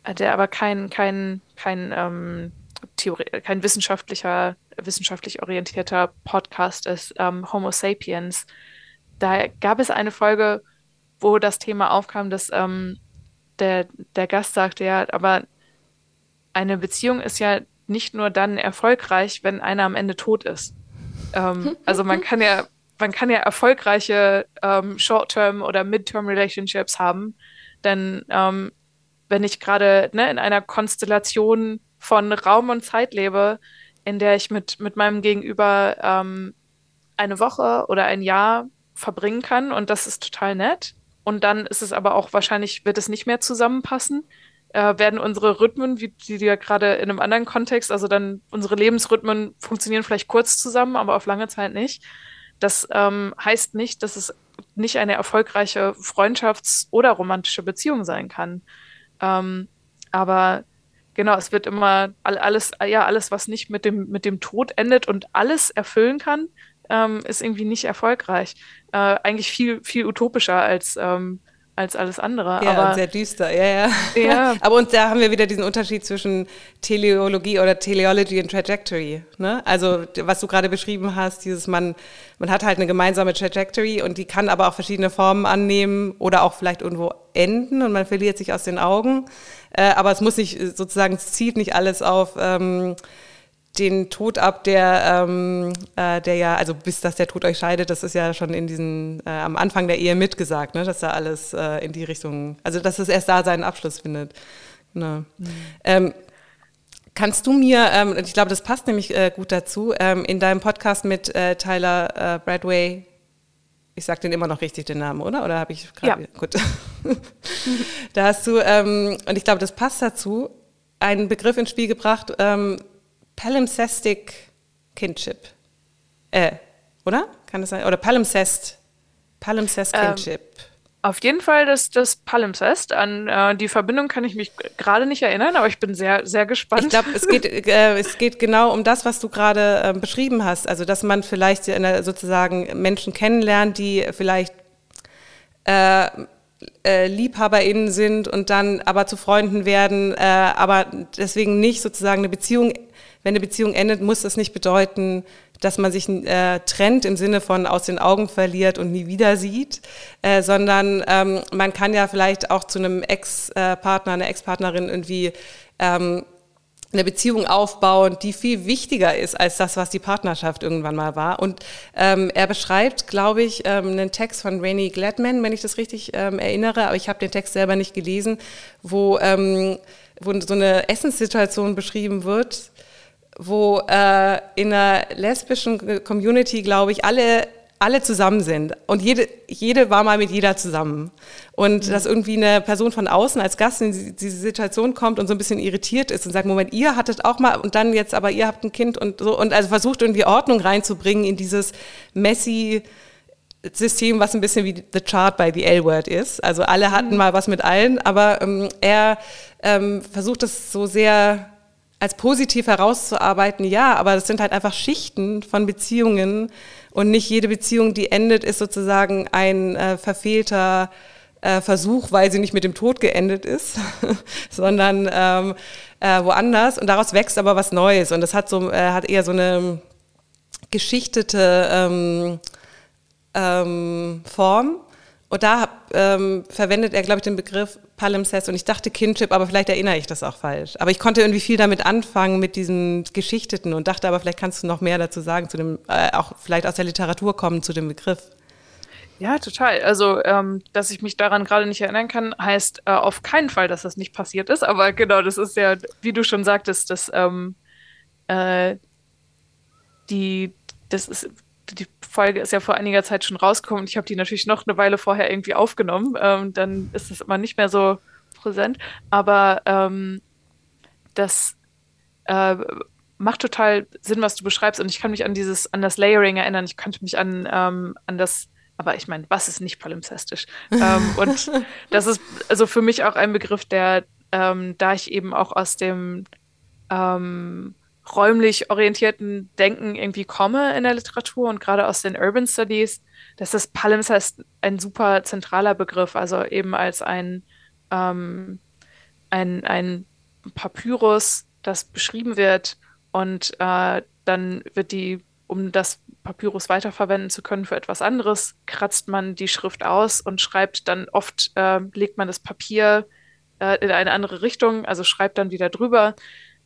der aber kein, kein, kein ähm, kein wissenschaftlicher, wissenschaftlich orientierter Podcast ist, ähm, Homo Sapiens. Da gab es eine Folge, wo das Thema aufkam, dass ähm, der, der Gast sagte, ja, aber eine Beziehung ist ja nicht nur dann erfolgreich, wenn einer am Ende tot ist. Ähm, also man kann ja, man kann ja erfolgreiche ähm, Short-Term oder Mid-Term-Relationships haben, denn ähm, wenn ich gerade ne, in einer Konstellation von Raum und Zeit lebe, in der ich mit, mit meinem Gegenüber ähm, eine Woche oder ein Jahr verbringen kann und das ist total nett. Und dann ist es aber auch wahrscheinlich, wird es nicht mehr zusammenpassen. Äh, werden unsere Rhythmen, wie die ja gerade in einem anderen Kontext, also dann unsere Lebensrhythmen funktionieren vielleicht kurz zusammen, aber auf lange Zeit nicht. Das ähm, heißt nicht, dass es nicht eine erfolgreiche Freundschafts- oder romantische Beziehung sein kann. Ähm, aber genau, es wird immer alles, ja, alles, was nicht mit dem, mit dem Tod endet und alles erfüllen kann, ähm, ist irgendwie nicht erfolgreich. Äh, eigentlich viel, viel utopischer als, ähm, als alles andere.
Ja,
aber,
sehr düster, ja, ja.
ja. *laughs*
aber und da haben wir wieder diesen Unterschied zwischen Teleologie oder Teleology und Trajectory. Ne? Also was du gerade beschrieben hast, dieses man, man hat halt eine gemeinsame Trajectory und die kann aber auch verschiedene Formen annehmen oder auch vielleicht irgendwo enden und man verliert sich aus den Augen. Äh, aber es muss nicht sozusagen, es zieht nicht alles auf ähm, den Tod ab, der, ähm, äh, der ja, also bis dass der Tod euch scheidet, das ist ja schon in diesen, äh, am Anfang der Ehe mitgesagt, ne, dass da alles äh, in die Richtung, also dass es erst da seinen Abschluss findet. Genau. Mhm. Ähm, kannst du mir, ähm, ich glaube, das passt nämlich äh, gut dazu, ähm, in deinem Podcast mit äh, Tyler äh, Bradway, ich sage den immer noch richtig, den Namen, oder? Oder habe ich gerade, ja. gut. *laughs* da hast du, ähm, und ich glaube, das passt dazu, einen Begriff ins Spiel gebracht, ähm, Palimpsestic Kinship. Äh, oder? Kann das sein? Oder Palimpsest. Palimpsest ähm, Kinship. Ähm,
auf jeden Fall das, das Palimpsest. An äh, die Verbindung kann ich mich gerade nicht erinnern, aber ich bin sehr, sehr gespannt.
Ich glaube, es geht, *laughs* äh, es geht genau um das, was du gerade äh, beschrieben hast. Also, dass man vielleicht sozusagen Menschen kennenlernt, die vielleicht äh, äh, LiebhaberInnen sind und dann aber zu Freunden werden, äh, aber deswegen nicht sozusagen eine Beziehung wenn eine Beziehung endet, muss das nicht bedeuten, dass man sich äh, trennt im Sinne von aus den Augen verliert und nie wieder sieht, äh, sondern ähm, man kann ja vielleicht auch zu einem Ex-Partner, einer Ex-Partnerin irgendwie ähm, eine Beziehung aufbauen, die viel wichtiger ist als das, was die Partnerschaft irgendwann mal war. Und ähm, er beschreibt, glaube ich, ähm, einen Text von Rainy Gladman, wenn ich das richtig ähm, erinnere, aber ich habe den Text selber nicht gelesen, wo, ähm, wo so eine Essenssituation beschrieben wird, wo äh, in einer lesbischen Community, glaube ich, alle alle zusammen sind und jede, jede war mal mit jeder zusammen. Und mhm. dass irgendwie eine Person von außen als Gast in diese Situation kommt und so ein bisschen irritiert ist und sagt, Moment, ihr hattet auch mal und dann jetzt aber ihr habt ein Kind und so und also versucht irgendwie Ordnung reinzubringen in dieses messy System, was ein bisschen wie The Chart bei The L-Word ist. Also alle hatten mhm. mal was mit allen, aber ähm, er ähm, versucht das so sehr als positiv herauszuarbeiten, ja, aber das sind halt einfach Schichten von Beziehungen und nicht jede Beziehung, die endet, ist sozusagen ein äh, verfehlter äh, Versuch, weil sie nicht mit dem Tod geendet ist, *laughs* sondern ähm, äh, woanders. Und daraus wächst aber was Neues. Und das hat so äh, hat eher so eine geschichtete ähm, ähm, Form und da ähm, verwendet er, glaube ich, den Begriff Palimpsest und ich dachte Kinship, aber vielleicht erinnere ich das auch falsch. Aber ich konnte irgendwie viel damit anfangen, mit diesen Geschichteten und dachte aber, vielleicht kannst du noch mehr dazu sagen, zu dem, äh, auch vielleicht aus der Literatur kommen zu dem Begriff.
Ja, total. Also, ähm, dass ich mich daran gerade nicht erinnern kann, heißt äh, auf keinen Fall, dass das nicht passiert ist. Aber genau, das ist ja, wie du schon sagtest, dass ähm, äh, die, das ist die Folge ist ja vor einiger Zeit schon rausgekommen und ich habe die natürlich noch eine Weile vorher irgendwie aufgenommen. Ähm, dann ist es immer nicht mehr so präsent. Aber ähm, das äh, macht total Sinn, was du beschreibst. Und ich kann mich an dieses, an das Layering erinnern. Ich könnte mich an, ähm, an das, aber ich meine, was ist nicht palimpsestisch? *laughs* ähm, und das ist also für mich auch ein Begriff, der, ähm, da ich eben auch aus dem ähm, räumlich orientierten Denken irgendwie komme in der Literatur und gerade aus den Urban Studies, dass das Palimpsest ein super zentraler Begriff, also eben als ein, ähm, ein, ein Papyrus, das beschrieben wird und äh, dann wird die, um das Papyrus weiterverwenden zu können für etwas anderes, kratzt man die Schrift aus und schreibt dann oft, äh, legt man das Papier äh, in eine andere Richtung, also schreibt dann wieder drüber.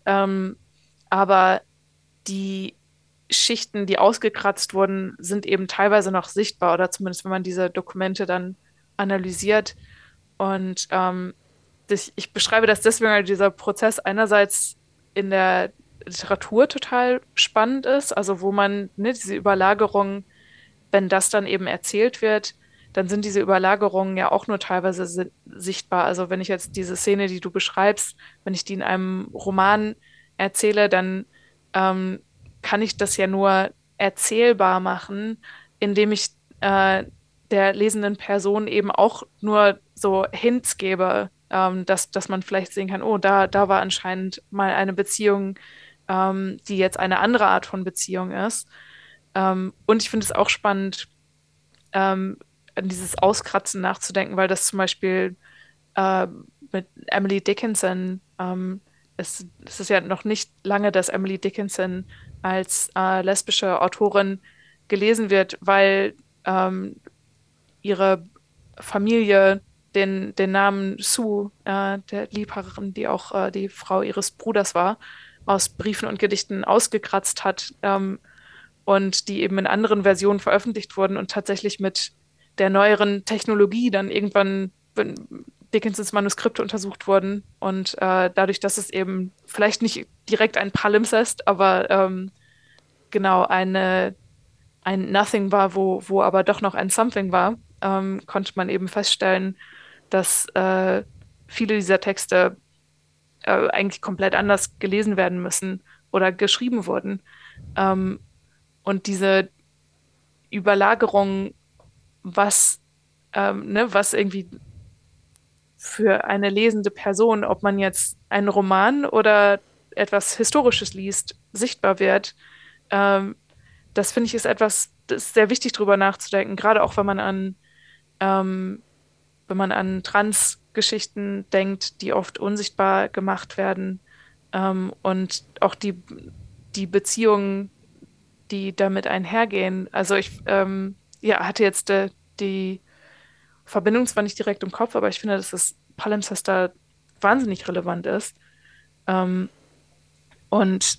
Ähm, aber die Schichten, die ausgekratzt wurden, sind eben teilweise noch sichtbar oder zumindest wenn man diese Dokumente dann analysiert. Und ähm, das, ich beschreibe das deswegen, weil dieser Prozess einerseits in der Literatur total spannend ist, also wo man ne, diese Überlagerung, wenn das dann eben erzählt wird, dann sind diese Überlagerungen ja auch nur teilweise sichtbar. Also wenn ich jetzt diese Szene, die du beschreibst, wenn ich die in einem Roman erzähle, dann ähm, kann ich das ja nur erzählbar machen, indem ich äh, der lesenden Person eben auch nur so Hints gebe, ähm, dass, dass man vielleicht sehen kann, oh, da, da war anscheinend mal eine Beziehung, ähm, die jetzt eine andere Art von Beziehung ist. Ähm, und ich finde es auch spannend, ähm, an dieses Auskratzen nachzudenken, weil das zum Beispiel äh, mit Emily Dickinson, ähm, es, es, ist ja noch nicht lange, dass Emily Dickinson als äh, lesbische Autorin gelesen wird, weil ähm, ihre Familie den, den Namen Sue, äh, der Liebhaberin, die auch äh, die Frau ihres Bruders war, aus Briefen und Gedichten ausgekratzt hat ähm, und die eben in anderen Versionen veröffentlicht wurden und tatsächlich mit der neueren Technologie dann irgendwann Dickinsons Manuskripte untersucht wurden und äh, dadurch, dass es eben vielleicht nicht direkt ein Palimpsest, aber ähm, genau eine, ein Nothing war, wo, wo aber doch noch ein Something war, ähm, konnte man eben feststellen, dass äh, viele dieser Texte äh, eigentlich komplett anders gelesen werden müssen oder geschrieben wurden. Ähm, und diese Überlagerung was, ähm, ne, was irgendwie für eine lesende Person, ob man jetzt einen Roman oder etwas Historisches liest, sichtbar wird. Ähm, das finde ich ist etwas, das ist sehr wichtig darüber nachzudenken, gerade auch wenn man an, ähm, wenn man an Trans-Geschichten denkt, die oft unsichtbar gemacht werden ähm, und auch die, die Beziehungen, die damit einhergehen. Also ich, ähm, ja, hatte jetzt äh, die Verbindung zwar nicht direkt im Kopf, aber ich finde, dass das Palimpsest da wahnsinnig relevant ist. Ähm, und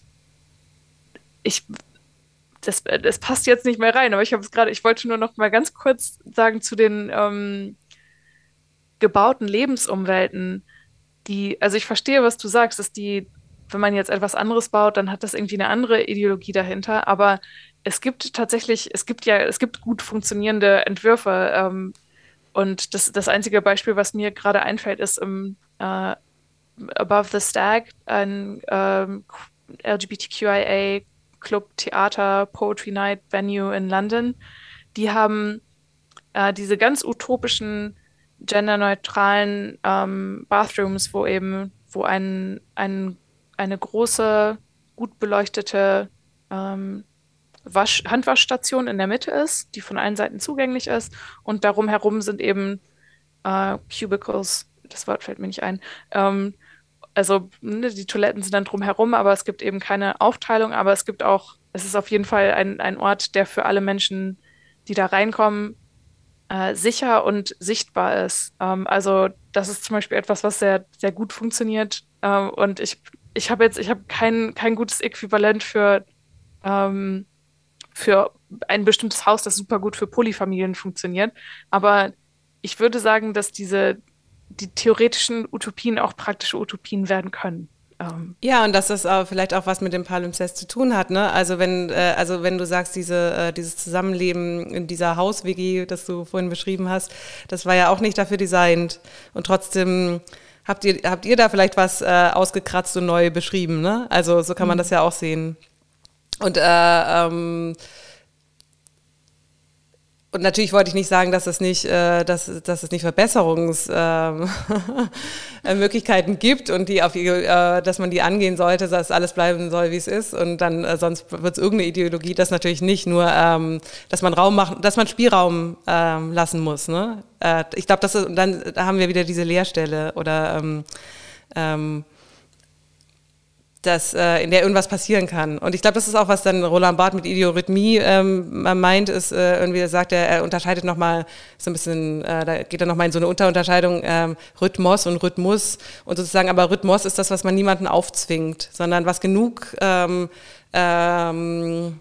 ich, das, das passt jetzt nicht mehr rein, aber ich habe es gerade, ich wollte nur noch mal ganz kurz sagen zu den ähm, gebauten Lebensumwelten, die, also ich verstehe, was du sagst, dass die, wenn man jetzt etwas anderes baut, dann hat das irgendwie eine andere Ideologie dahinter, aber es gibt tatsächlich, es gibt ja, es gibt gut funktionierende Entwürfe. Ähm, und das, das einzige Beispiel, was mir gerade einfällt, ist im äh, Above the Stag, ein ähm, LGBTQIA Club, Theater, Poetry Night Venue in London. Die haben äh, diese ganz utopischen, genderneutralen ähm, Bathrooms, wo eben, wo ein, ein, eine große, gut beleuchtete ähm, Wasch Handwaschstation in der Mitte ist, die von allen Seiten zugänglich ist. Und darum herum sind eben äh, Cubicles, das Wort fällt mir nicht ein. Ähm, also ne, die Toiletten sind dann drumherum, aber es gibt eben keine Aufteilung, aber es gibt auch, es ist auf jeden Fall ein, ein Ort, der für alle Menschen, die da reinkommen, äh, sicher und sichtbar ist. Ähm, also das ist zum Beispiel etwas, was sehr, sehr gut funktioniert. Ähm, und ich, ich habe jetzt, ich habe kein, kein gutes Äquivalent für ähm, für ein bestimmtes Haus, das super gut für Polyfamilien funktioniert. Aber ich würde sagen, dass diese die theoretischen Utopien auch praktische Utopien werden können.
Ähm. Ja, und dass das auch vielleicht auch was mit dem Palimpsest zu tun hat. Ne? Also wenn, äh, also wenn du sagst, diese, äh, dieses Zusammenleben in dieser Haus-WG, das du vorhin beschrieben hast, das war ja auch nicht dafür designt. Und trotzdem habt ihr, habt ihr da vielleicht was äh, ausgekratzt und neu beschrieben. Ne? Also so kann man mhm. das ja auch sehen. Und, äh, ähm, und natürlich wollte ich nicht sagen, dass es nicht, äh, dass, dass es nicht Verbesserungsmöglichkeiten *laughs* äh, gibt und die auf, äh, dass man die angehen sollte, dass alles bleiben soll, wie es ist. Und dann äh, sonst wird es irgendeine Ideologie, das natürlich nicht nur, ähm, dass man Raum machen, dass man Spielraum ähm, lassen muss. Ne? Ich glaube, das ist, dann da haben wir wieder diese Leerstelle oder ähm, ähm, dass, äh, in der irgendwas passieren kann. Und ich glaube, das ist auch, was dann Roland Barth mit Idiorhythmie ähm, meint, ist äh, irgendwie, er sagt, er, er unterscheidet nochmal so ein bisschen, äh, da geht er nochmal in so eine Unterunterscheidung, ähm, Rhythmus und Rhythmus und sozusagen, aber Rhythmus ist das, was man niemanden aufzwingt, sondern was genug ähm, ähm,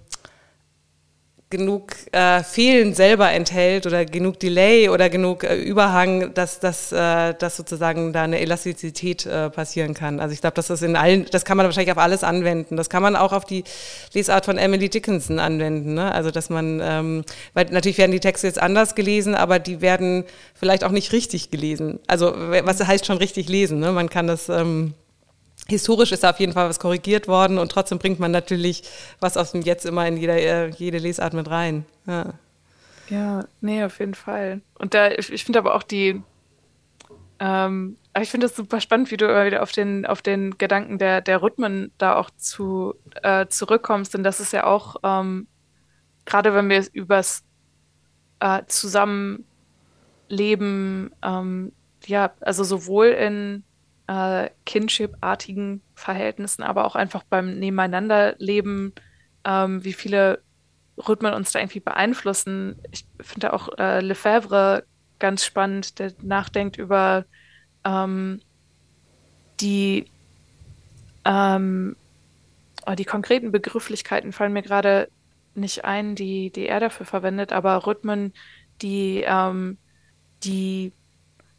genug äh, Fehlen selber enthält oder genug Delay oder genug äh, Überhang, dass, dass, äh, dass sozusagen da eine Elastizität äh, passieren kann. Also ich glaube, das ist in allen, das kann man wahrscheinlich auf alles anwenden. Das kann man auch auf die Lesart von Emily Dickinson anwenden. Ne? Also dass man, ähm, weil natürlich werden die Texte jetzt anders gelesen, aber die werden vielleicht auch nicht richtig gelesen. Also was heißt schon richtig lesen? Ne? Man kann das ähm, historisch ist da auf jeden Fall was korrigiert worden und trotzdem bringt man natürlich was aus dem Jetzt immer in jeder, äh, jede Lesart mit rein. Ja.
ja, nee, auf jeden Fall. Und da, ich, ich finde aber auch die, ähm, ich finde das super spannend, wie du immer wieder auf den, auf den Gedanken der, der Rhythmen da auch zu, äh, zurückkommst, denn das ist ja auch, ähm, gerade wenn wir übers äh, Zusammenleben, ähm, ja, also sowohl in äh, Kinship-artigen Verhältnissen, aber auch einfach beim Nebeneinanderleben, ähm, wie viele Rhythmen uns da irgendwie beeinflussen. Ich finde auch äh, Lefebvre ganz spannend, der nachdenkt über ähm, die, ähm, oh, die konkreten Begrifflichkeiten fallen mir gerade nicht ein, die, die er dafür verwendet, aber Rhythmen, die, ähm, die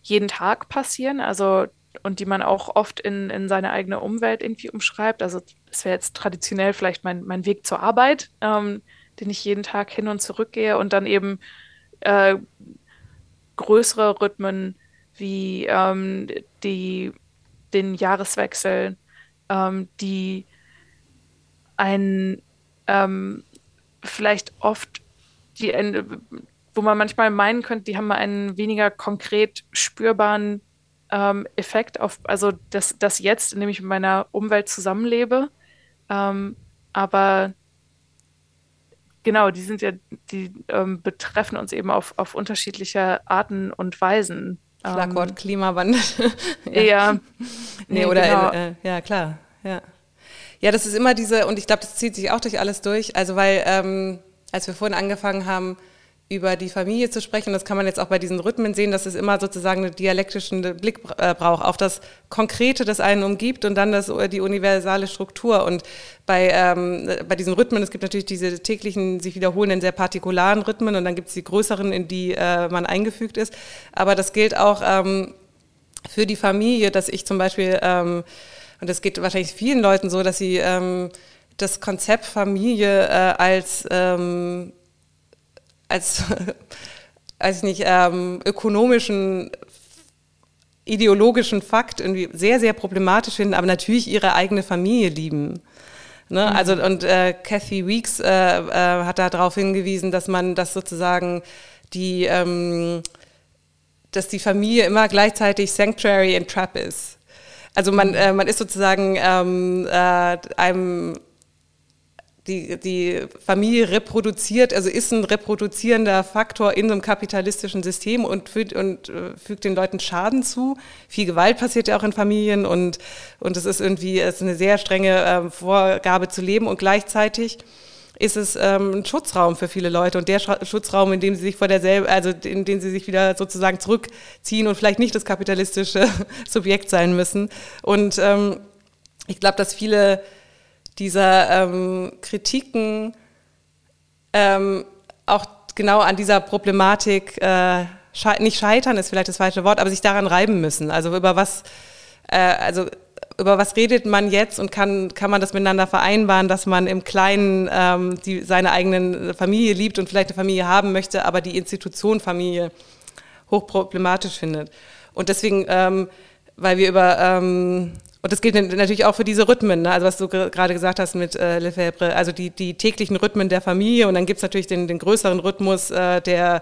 jeden Tag passieren, also und die man auch oft in, in seine eigene Umwelt irgendwie umschreibt. Also das wäre jetzt traditionell vielleicht mein, mein Weg zur Arbeit, ähm, den ich jeden Tag hin und zurück gehe und dann eben äh, größere Rhythmen wie ähm, die, den Jahreswechsel, ähm, die ein ähm, vielleicht oft die wo man manchmal meinen könnte, die haben einen weniger konkret spürbaren ähm, Effekt auf, also das, das jetzt, in dem ich mit meiner Umwelt zusammenlebe. Ähm, aber genau, die sind ja, die ähm, betreffen uns eben auf, auf unterschiedliche Arten und Weisen.
Schlagwort ähm, Klimawandel. *laughs*
ja. ja.
Nee, nee oder genau. in, äh, ja, klar. Ja. ja, das ist immer diese, und ich glaube, das zieht sich auch durch alles durch. Also, weil, ähm, als wir vorhin angefangen haben, über die Familie zu sprechen. Das kann man jetzt auch bei diesen Rhythmen sehen, dass es immer sozusagen einen dialektischen Blick äh, braucht auf das Konkrete, das einen umgibt und dann das, äh, die universale Struktur. Und bei, ähm, bei diesen Rhythmen, es gibt natürlich diese täglichen, sich wiederholenden, sehr partikularen Rhythmen und dann gibt es die größeren, in die äh, man eingefügt ist. Aber das gilt auch ähm, für die Familie, dass ich zum Beispiel, ähm, und das geht wahrscheinlich vielen Leuten so, dass sie ähm, das Konzept Familie äh, als ähm, als, als nicht, ähm, ökonomischen, ideologischen Fakt irgendwie sehr, sehr problematisch finden, aber natürlich ihre eigene Familie lieben. Ne? Mhm. Also und äh, Kathy Weeks äh, äh, hat darauf hingewiesen, dass man das sozusagen die, ähm, dass die Familie immer gleichzeitig Sanctuary and Trap ist. Also man, mhm. äh, man ist sozusagen ähm, äh, einem die, die Familie reproduziert, also ist ein reproduzierender Faktor in so einem kapitalistischen System und, fügt, und äh, fügt den Leuten Schaden zu. Viel Gewalt passiert ja auch in Familien und, und es ist irgendwie es ist eine sehr strenge äh, Vorgabe zu leben und gleichzeitig ist es ähm, ein Schutzraum für viele Leute und der Schutzraum, in dem sie sich vor derselben, also in dem sie sich wieder sozusagen zurückziehen und vielleicht nicht das kapitalistische *laughs* Subjekt sein müssen. Und ähm, ich glaube, dass viele dieser ähm, Kritiken ähm, auch genau an dieser Problematik äh, sche nicht scheitern ist vielleicht das falsche Wort, aber sich daran reiben müssen. Also über was, äh, also über was redet man jetzt und kann, kann man das miteinander vereinbaren, dass man im Kleinen ähm, die, seine eigene Familie liebt und vielleicht eine Familie haben möchte, aber die Institution Familie hochproblematisch findet. Und deswegen, ähm, weil wir über ähm, und das gilt natürlich auch für diese Rhythmen, ne? also was du gerade gesagt hast mit äh, Lefebvre, also die, die täglichen Rhythmen der Familie und dann gibt es natürlich den, den größeren Rhythmus äh, der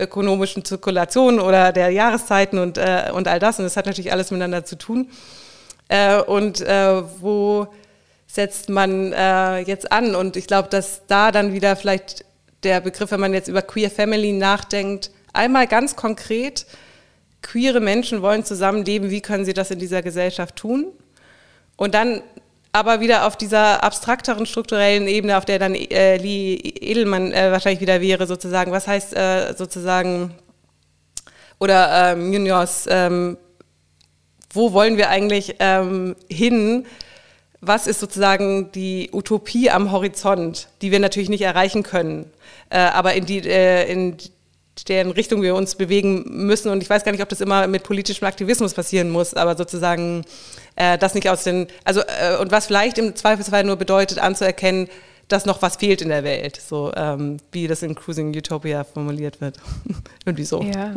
ökonomischen Zirkulation oder der Jahreszeiten und, äh, und all das. Und das hat natürlich alles miteinander zu tun. Äh, und äh, wo setzt man äh, jetzt an? Und ich glaube, dass da dann wieder vielleicht der Begriff, wenn man jetzt über Queer Family nachdenkt, einmal ganz konkret queere Menschen wollen zusammenleben, wie können sie das in dieser Gesellschaft tun? Und dann aber wieder auf dieser abstrakteren strukturellen Ebene, auf der dann äh, Lee Edelmann äh, wahrscheinlich wieder wäre, sozusagen. Was heißt äh, sozusagen, oder ähm, Munoz, ähm, wo wollen wir eigentlich ähm, hin? Was ist sozusagen die Utopie am Horizont, die wir natürlich nicht erreichen können, äh, aber in die, äh, in deren Richtung wir uns bewegen müssen. Und ich weiß gar nicht, ob das immer mit politischem Aktivismus passieren muss, aber sozusagen äh, das nicht aus den, also äh, und was vielleicht im Zweifelsfall nur bedeutet, anzuerkennen, dass noch was fehlt in der Welt, so ähm, wie das in Cruising Utopia formuliert wird. *laughs* Irgendwie so.
Ja.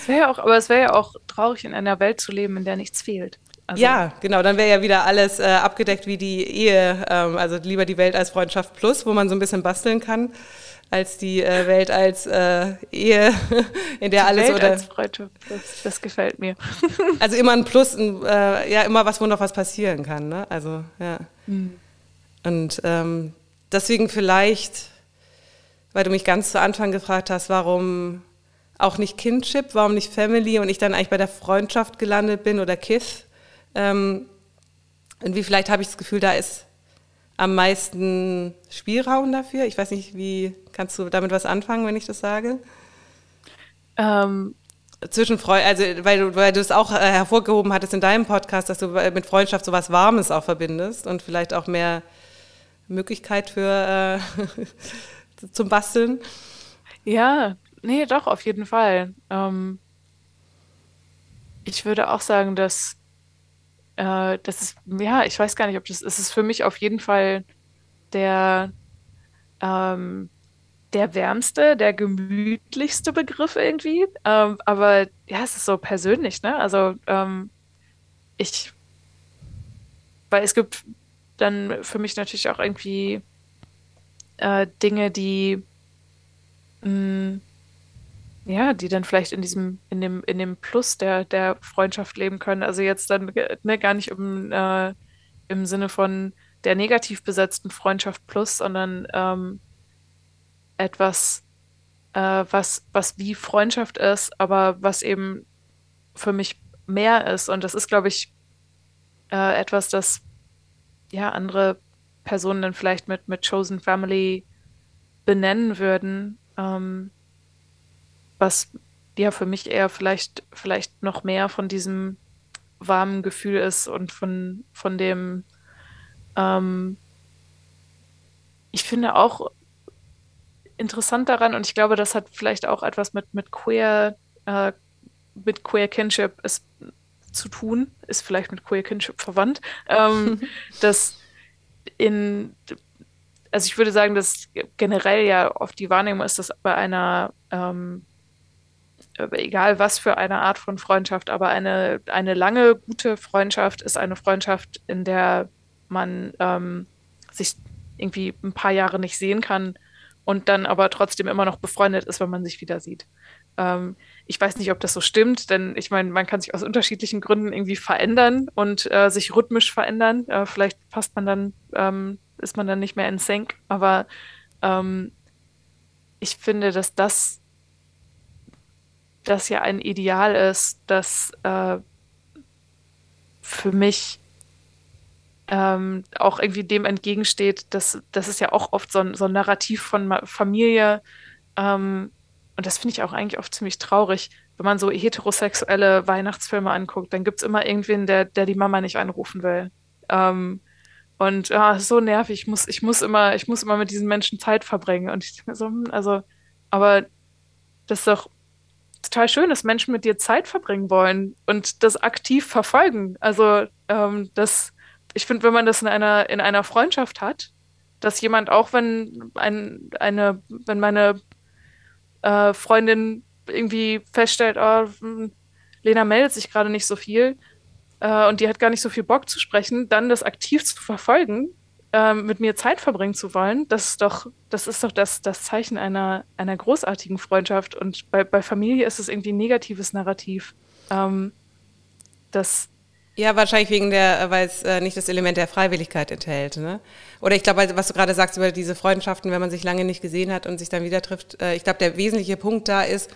Es ja auch, aber es wäre ja auch traurig, in einer Welt zu leben, in der nichts fehlt.
Also ja, genau, dann wäre ja wieder alles äh, abgedeckt wie die Ehe, ähm, also lieber die Welt als Freundschaft plus, wo man so ein bisschen basteln kann als die äh, Welt als äh, Ehe, *laughs* in der die alles Welt oder
als Freundschaft, das, das gefällt mir. *laughs*
also immer ein Plus, ein, äh, ja immer was, wo noch was passieren kann, ne? Also ja. Mhm. Und ähm, deswegen vielleicht, weil du mich ganz zu Anfang gefragt hast, warum auch nicht Kindship, warum nicht Family und ich dann eigentlich bei der Freundschaft gelandet bin oder Kiss. Ähm, irgendwie vielleicht habe ich das Gefühl, da ist am meisten Spielraum dafür? Ich weiß nicht, wie kannst du damit was anfangen, wenn ich das sage? Ähm, Zwischen Freude, also weil du, weil du es auch äh, hervorgehoben hattest in deinem Podcast, dass du mit Freundschaft so was Warmes auch verbindest und vielleicht auch mehr Möglichkeit für äh, *laughs* zum Basteln.
Ja, nee, doch, auf jeden Fall. Ähm, ich würde auch sagen, dass äh, das ist, ja, ich weiß gar nicht, ob das, es ist für mich auf jeden Fall der, ähm, der wärmste, der gemütlichste Begriff irgendwie. Ähm, aber ja, es ist so persönlich, ne? Also ähm, ich, weil es gibt dann für mich natürlich auch irgendwie äh, Dinge, die mh, mm, ja, die dann vielleicht in diesem, in dem, in dem Plus der, der Freundschaft leben können. Also jetzt dann ne, gar nicht im, äh, im Sinne von der negativ besetzten Freundschaft plus, sondern ähm, etwas, äh, was, was wie Freundschaft ist, aber was eben für mich mehr ist. Und das ist, glaube ich, äh, etwas, das ja andere Personen dann vielleicht mit, mit Chosen Family benennen würden. Ähm, was ja für mich eher vielleicht, vielleicht noch mehr von diesem warmen Gefühl ist und von, von dem, ähm, ich finde auch interessant daran, und ich glaube, das hat vielleicht auch etwas mit, mit Queer, äh, mit Queer Kinship ist, zu tun, ist vielleicht mit Queer Kinship verwandt, ähm, *laughs* dass in, also ich würde sagen, dass generell ja oft die Wahrnehmung ist, dass bei einer ähm, egal was für eine Art von Freundschaft, aber eine, eine lange, gute Freundschaft ist eine Freundschaft, in der man ähm, sich irgendwie ein paar Jahre nicht sehen kann und dann aber trotzdem immer noch befreundet ist, wenn man sich wieder sieht. Ähm, ich weiß nicht, ob das so stimmt, denn ich meine, man kann sich aus unterschiedlichen Gründen irgendwie verändern und äh, sich rhythmisch verändern. Äh, vielleicht passt man dann, ähm, ist man dann nicht mehr in Sync, aber ähm, ich finde, dass das das ja ein Ideal ist, das äh, für mich ähm, auch irgendwie dem entgegensteht, dass das ist ja auch oft so ein, so ein Narrativ von Familie. Ähm, und das finde ich auch eigentlich oft ziemlich traurig. Wenn man so heterosexuelle Weihnachtsfilme anguckt, dann gibt es immer irgendwen, der, der die Mama nicht anrufen will. Ähm, und ja, so nervig. Ich muss, ich muss immer, ich muss immer mit diesen Menschen Zeit verbringen. Und ich denke so, hm, also, aber das ist doch total schön, dass Menschen mit dir Zeit verbringen wollen und das aktiv verfolgen. Also ähm, das, ich finde, wenn man das in einer, in einer Freundschaft hat, dass jemand auch, wenn ein, eine, wenn meine äh, Freundin irgendwie feststellt, oh, hm, Lena meldet sich gerade nicht so viel äh, und die hat gar nicht so viel Bock zu sprechen, dann das aktiv zu verfolgen ähm, mit mir Zeit verbringen zu wollen, das ist doch, das ist doch das, das Zeichen einer, einer großartigen Freundschaft. Und bei, bei Familie ist es irgendwie ein negatives Narrativ. Ähm, das
ja, wahrscheinlich wegen der, weil es äh, nicht das Element der Freiwilligkeit enthält. Ne? Oder ich glaube, was du gerade sagst über diese Freundschaften, wenn man sich lange nicht gesehen hat und sich dann wieder trifft, äh, ich glaube, der wesentliche Punkt da ist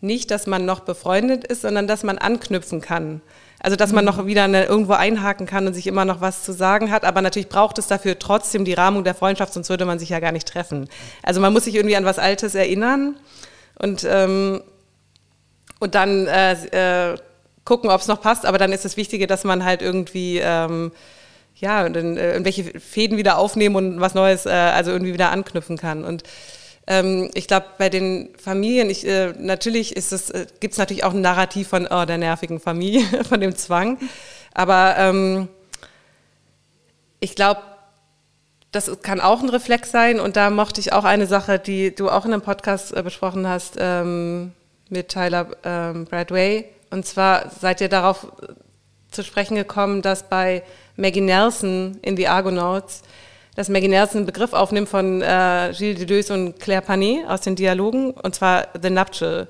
nicht, dass man noch befreundet ist, sondern dass man anknüpfen kann. Also, dass man noch wieder eine, irgendwo einhaken kann und sich immer noch was zu sagen hat. Aber natürlich braucht es dafür trotzdem die Rahmung der Freundschaft, sonst würde man sich ja gar nicht treffen. Also, man muss sich irgendwie an was Altes erinnern und, ähm, und dann äh, äh, gucken, ob es noch passt. Aber dann ist das Wichtige, dass man halt irgendwie, ähm, ja, in, äh, irgendwelche Fäden wieder aufnehmen und was Neues, äh, also irgendwie wieder anknüpfen kann. Und ähm, ich glaube, bei den Familien, ich, äh, natürlich ist es, äh, gibt es natürlich auch ein Narrativ von oh, der nervigen Familie, *laughs* von dem Zwang. Aber ähm, ich glaube, das kann auch ein Reflex sein. Und da mochte ich auch eine Sache, die du auch in einem Podcast äh, besprochen hast ähm, mit Tyler ähm, Bradway. Und zwar seid ihr darauf äh, zu sprechen gekommen, dass bei Maggie Nelson in The Argonauts dass Maggie Nelson einen Begriff aufnimmt von äh, Gilles Deleuze und Claire Panet aus den Dialogen, und zwar The Nuptial,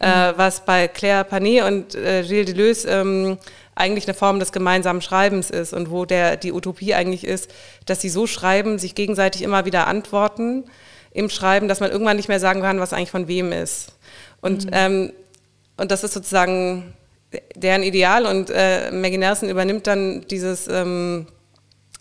äh, mhm. äh, was bei Claire Panet und äh, Gilles Deleuze ähm, eigentlich eine Form des gemeinsamen Schreibens ist und wo der, die Utopie eigentlich ist, dass sie so schreiben, sich gegenseitig immer wieder antworten im Schreiben, dass man irgendwann nicht mehr sagen kann, was eigentlich von wem ist. Und, mhm. ähm, und das ist sozusagen deren Ideal und äh, Maggie Nelson übernimmt dann dieses... Ähm,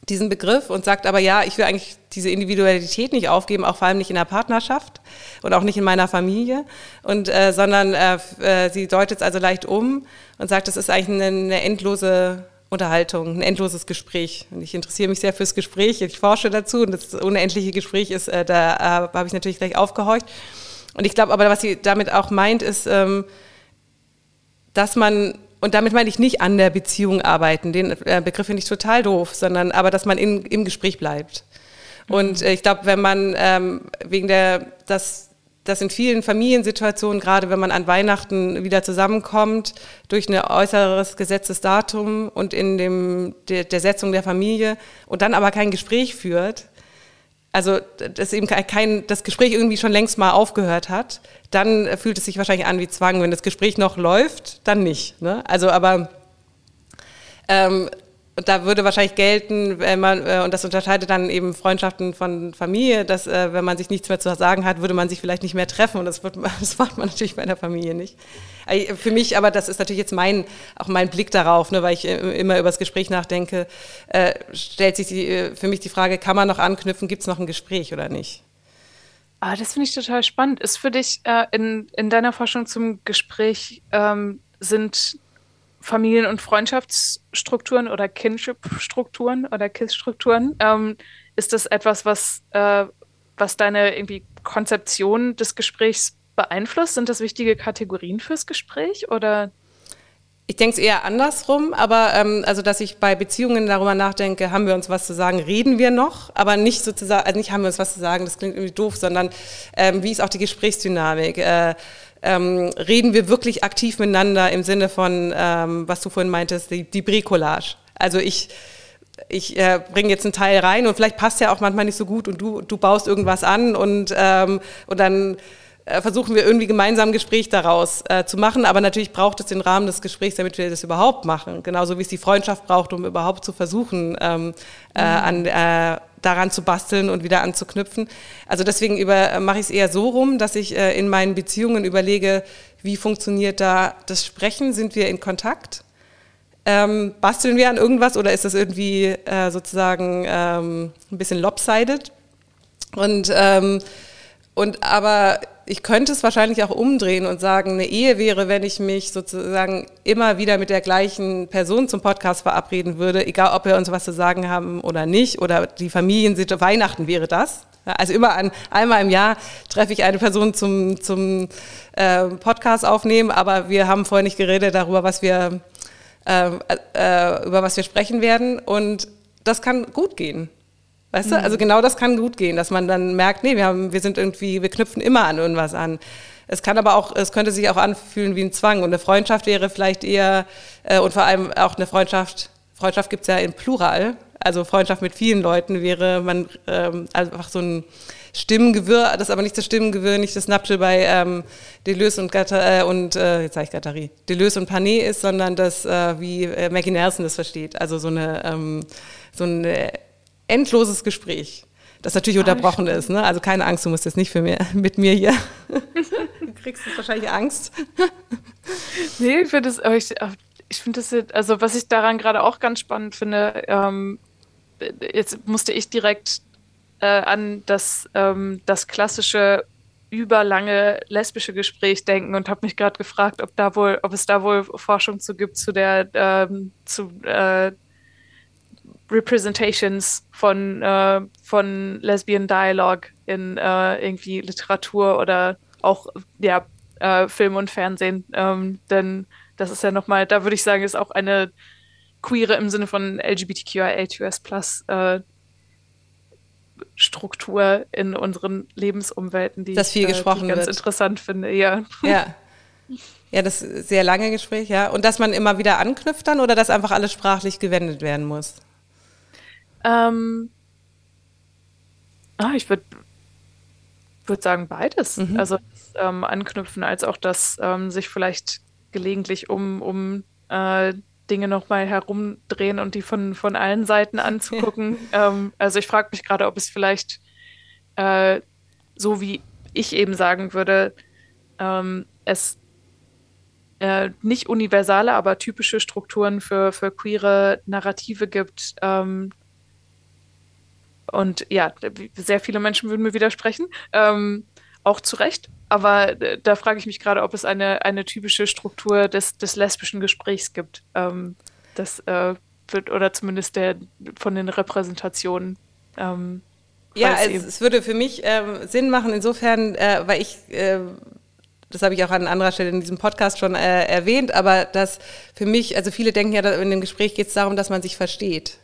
diesen Begriff und sagt aber, ja, ich will eigentlich diese Individualität nicht aufgeben, auch vor allem nicht in der Partnerschaft und auch nicht in meiner Familie, und, äh, sondern äh, äh, sie deutet es also leicht um und sagt, es ist eigentlich eine, eine endlose Unterhaltung, ein endloses Gespräch. Und ich interessiere mich sehr fürs Gespräch, ich forsche dazu und das unendliche Gespräch ist, äh, da äh, habe ich natürlich gleich aufgehorcht. Und ich glaube aber, was sie damit auch meint, ist, ähm, dass man und damit meine ich nicht an der Beziehung arbeiten, den äh, Begriff finde ich total doof, sondern aber, dass man in, im Gespräch bleibt. Mhm. Und äh, ich glaube, wenn man ähm, wegen der, dass dass in vielen Familiensituationen, gerade wenn man an Weihnachten wieder zusammenkommt, durch ein äußeres gesetztes Datum und in dem, der, der Setzung der Familie und dann aber kein Gespräch führt, also dass eben kein, das Gespräch irgendwie schon längst mal aufgehört hat, dann fühlt es sich wahrscheinlich an wie Zwang. Wenn das Gespräch noch läuft, dann nicht. Ne? Also aber ähm, da würde wahrscheinlich gelten, wenn man, äh, und das unterscheidet dann eben Freundschaften von Familie, dass äh, wenn man sich nichts mehr zu sagen hat, würde man sich vielleicht nicht mehr treffen und das, wird, *laughs* das macht man natürlich bei der Familie nicht. Äh, für mich, aber das ist natürlich jetzt mein, auch mein Blick darauf, ne, weil ich immer über das Gespräch nachdenke, äh, stellt sich die, äh, für mich die Frage, kann man noch anknüpfen, gibt es noch ein Gespräch oder nicht?
Ah, das finde ich total spannend. Ist für dich äh, in, in deiner Forschung zum Gespräch ähm, sind Familien- und Freundschaftsstrukturen oder Kinship-Strukturen oder KISS-Strukturen. Ähm, ist das etwas, was, äh, was deine irgendwie Konzeption des Gesprächs beeinflusst? Sind das wichtige Kategorien fürs Gespräch oder?
Ich denke es eher andersrum, aber ähm, also dass ich bei Beziehungen darüber nachdenke, haben wir uns was zu sagen, reden wir noch, aber nicht sozusagen, also nicht haben wir uns was zu sagen, das klingt irgendwie doof, sondern ähm, wie ist auch die Gesprächsdynamik? Äh, ähm, reden wir wirklich aktiv miteinander im Sinne von, ähm, was du vorhin meintest, die, die Bricolage. Also ich, ich äh, bringe jetzt einen Teil rein und vielleicht passt ja auch manchmal nicht so gut und du, du baust irgendwas an und, ähm, und dann versuchen wir irgendwie gemeinsam ein Gespräch daraus äh, zu machen. Aber natürlich braucht es den Rahmen des Gesprächs, damit wir das überhaupt machen. Genauso wie es die Freundschaft braucht, um überhaupt zu versuchen, ähm, äh, an, äh, daran zu basteln und wieder anzuknüpfen. Also deswegen über, mache ich es eher so rum, dass ich äh, in meinen Beziehungen überlege, wie funktioniert da das Sprechen? Sind wir in Kontakt? Ähm, basteln wir an irgendwas oder ist das irgendwie äh, sozusagen ähm, ein bisschen lopsided? Und, ähm, und aber ich könnte es wahrscheinlich auch umdrehen und sagen, eine Ehe wäre, wenn ich mich sozusagen immer wieder mit der gleichen Person zum Podcast verabreden würde, egal ob wir uns was zu sagen haben oder nicht, oder die Familiensituation, Weihnachten wäre das. Also immer an, einmal im Jahr treffe ich eine Person zum, zum äh, Podcast aufnehmen, aber wir haben vorher nicht geredet darüber, was wir, äh, äh, über was wir sprechen werden. Und das kann gut gehen. Weißt mhm. du? Also genau das kann gut gehen, dass man dann merkt, nee, wir haben, wir sind irgendwie, wir knüpfen immer an irgendwas an. Es kann aber auch, es könnte sich auch anfühlen wie ein Zwang. Und eine Freundschaft wäre vielleicht eher, äh, und vor allem auch eine Freundschaft, Freundschaft gibt's ja in Plural. Also Freundschaft mit vielen Leuten wäre man ähm, einfach so ein Stimmengewirr, das ist aber nicht das Stimmengewirr, nicht das Napschel bei ähm, Deleuze und, Gatta, äh, und äh, jetzt sage ich Gattari, Deleuze und Panet ist, sondern das, äh, wie äh, Maggie Nelson das versteht. Also so eine, ähm, so eine endloses Gespräch, das natürlich ah, unterbrochen ist. Ne? Also keine Angst, du musst jetzt nicht für mir, *laughs* mit mir hier. *laughs* du kriegst jetzt wahrscheinlich Angst.
nee, ich finde es, ich finde das, also was ich daran gerade auch ganz spannend finde, ähm, jetzt musste ich direkt äh, an das, ähm, das klassische überlange lesbische Gespräch denken und habe mich gerade gefragt, ob da wohl, ob es da wohl Forschung zu gibt zu der ähm, zu äh, Representations von äh, von Lesbian Dialogue in äh, irgendwie Literatur oder auch ja äh, Film und Fernsehen, ähm, denn das ist ja nochmal, da würde ich sagen, ist auch eine queere im Sinne von LGBTQIA2S äh, Struktur in unseren Lebensumwelten, die
das viel
ich,
gesprochen
äh, die ich ganz
wird.
interessant finde. Ja.
ja. *laughs* Ja, das sehr lange Gespräch, ja. Und dass man immer wieder anknüpft dann oder dass einfach alles sprachlich gewendet werden muss?
Ähm, ah, ich würde würd sagen beides. Mhm. Also ähm, anknüpfen als auch das ähm, sich vielleicht gelegentlich um, um äh, Dinge nochmal herumdrehen und die von, von allen Seiten *laughs* anzugucken. ähm, also ich frage mich gerade, ob es vielleicht äh, so wie ich eben sagen würde, ähm, es äh, nicht universale, aber typische Strukturen für, für queere Narrative gibt. Ähm, und ja, sehr viele Menschen würden mir widersprechen. Ähm, auch zu Recht. Aber äh, da frage ich mich gerade, ob es eine, eine typische Struktur des, des lesbischen Gesprächs gibt. Ähm, das äh, wird, oder zumindest der von den Repräsentationen. Ähm,
ja, es, es, würde für mich ähm, Sinn machen, insofern, äh, weil ich, äh, das habe ich auch an anderer Stelle in diesem Podcast schon äh, erwähnt, aber dass für mich, also viele denken ja, in dem Gespräch geht es darum, dass man sich versteht.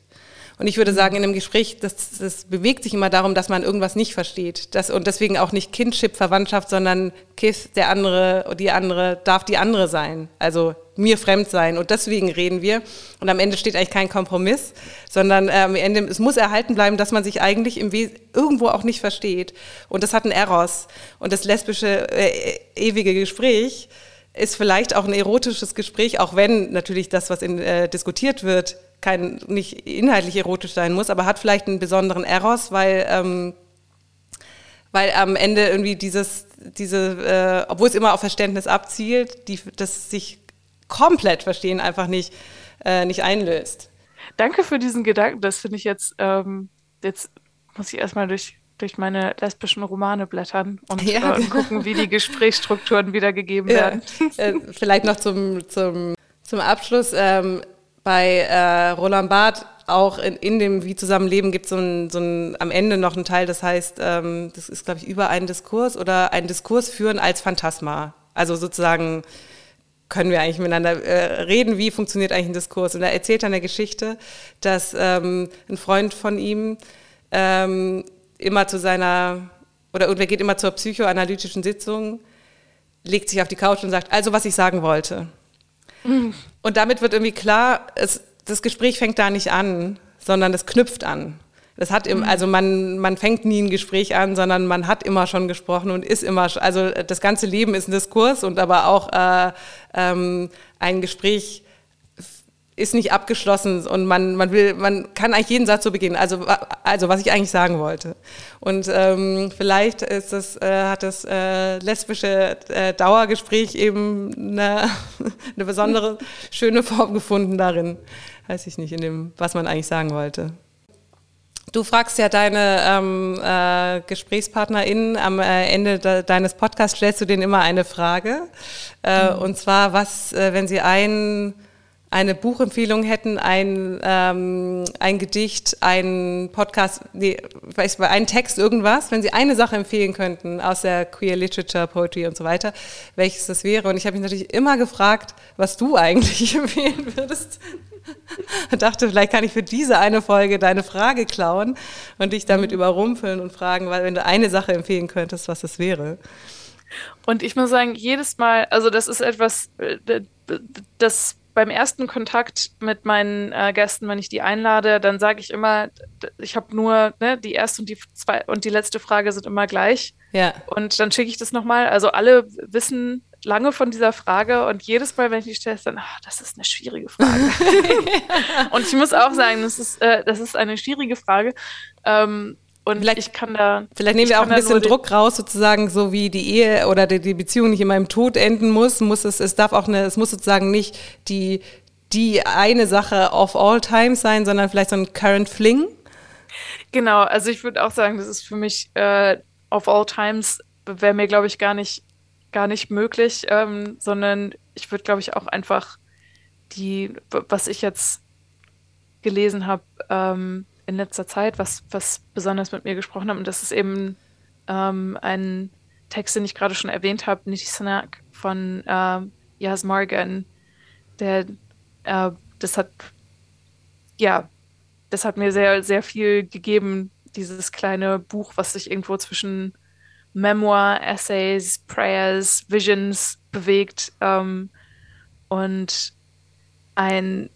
Und ich würde sagen, in einem Gespräch, das, das bewegt sich immer darum, dass man irgendwas nicht versteht. Das, und deswegen auch nicht Kindship, Verwandtschaft, sondern Kiss, der andere, die andere, darf die andere sein. Also mir fremd sein. Und deswegen reden wir. Und am Ende steht eigentlich kein Kompromiss, sondern äh, am Ende, es muss erhalten bleiben, dass man sich eigentlich im We irgendwo auch nicht versteht. Und das hat einen Eros. Und das lesbische, äh, ewige Gespräch ist vielleicht auch ein erotisches Gespräch, auch wenn natürlich das, was in, äh, diskutiert wird, kein, nicht inhaltlich erotisch sein muss, aber hat vielleicht einen besonderen Eros, weil, ähm, weil am Ende irgendwie dieses, diese, äh, obwohl es immer auf Verständnis abzielt, die, das sich komplett verstehen einfach nicht, äh, nicht einlöst.
Danke für diesen Gedanken. Das finde ich jetzt, ähm, jetzt muss ich erstmal durch, durch meine lesbischen Romane blättern und ja. äh, gucken, wie die Gesprächsstrukturen wiedergegeben werden.
Äh, vielleicht noch zum, zum, zum Abschluss. Ähm, bei äh, Roland Barth auch in, in dem Wie zusammenleben gibt es so ein, so ein, am Ende noch einen Teil, das heißt, ähm, das ist, glaube ich, über einen Diskurs oder einen Diskurs führen als Phantasma. Also sozusagen können wir eigentlich miteinander äh, reden, wie funktioniert eigentlich ein Diskurs. Und er erzählt dann eine Geschichte, dass ähm, ein Freund von ihm ähm, immer zu seiner, oder, oder geht immer zur psychoanalytischen Sitzung, legt sich auf die Couch und sagt, also was ich sagen wollte. Und damit wird irgendwie klar, es, das Gespräch fängt da nicht an, sondern es knüpft an. Das hat im, mhm. also man, man fängt nie ein Gespräch an, sondern man hat immer schon gesprochen und ist immer, also das ganze Leben ist ein Diskurs und aber auch äh, ähm, ein Gespräch ist nicht abgeschlossen und man, man will, man kann eigentlich jeden Satz so beginnen. Also, also was ich eigentlich sagen wollte. Und ähm, vielleicht ist das, äh, hat das äh, lesbische äh, Dauergespräch eben eine, *laughs* eine besondere schöne Form gefunden darin. Weiß ich nicht, in dem, was man eigentlich sagen wollte. Du fragst ja deine ähm, äh, GesprächspartnerInnen am äh, Ende de deines Podcasts, stellst du denen immer eine Frage. Äh, mhm. Und zwar, was, äh, wenn sie einen eine Buchempfehlung hätten, ein, ähm, ein Gedicht, ein Podcast, nee, weiß, ein Text, irgendwas, wenn Sie eine Sache empfehlen könnten aus der Queer Literature, Poetry und so weiter, welches das wäre. Und ich habe mich natürlich immer gefragt, was du eigentlich *laughs* empfehlen würdest. Ich dachte, vielleicht kann ich für diese eine Folge deine Frage klauen und dich damit überrumpeln und fragen, weil wenn du eine Sache empfehlen könntest, was das wäre.
Und ich muss sagen, jedes Mal, also das ist etwas, äh, das beim ersten Kontakt mit meinen äh, Gästen, wenn ich die einlade, dann sage ich immer, ich habe nur ne, die erste und die zwei und die letzte Frage sind immer gleich. Ja. Und dann schicke ich das nochmal. Also alle wissen lange von dieser Frage und jedes Mal, wenn ich die stelle, ist dann, ach, das ist eine schwierige Frage. *laughs* und ich muss auch sagen, das ist, äh, das ist eine schwierige Frage. Ähm, und vielleicht, ich kann da.
Vielleicht nehmen wir auch ein bisschen Druck raus, sozusagen, so wie die Ehe oder die, die, Beziehung nicht immer im Tod enden muss, muss es, es darf auch eine, es muss sozusagen nicht die, die eine Sache of all times sein, sondern vielleicht so ein Current Fling?
Genau, also ich würde auch sagen, das ist für mich äh, of all times wäre mir, glaube ich, gar nicht, gar nicht möglich, ähm, sondern ich würde, glaube ich, auch einfach die, was ich jetzt gelesen habe ähm, in letzter Zeit, was, was besonders mit mir gesprochen hat, und das ist eben ähm, ein Text, den ich gerade schon erwähnt habe, Niti Sanak von äh, Yas Morgan, der äh, das hat ja, das hat mir sehr, sehr viel gegeben, dieses kleine Buch, was sich irgendwo zwischen Memoir, Essays, Prayers, Visions bewegt. Ähm, und ein,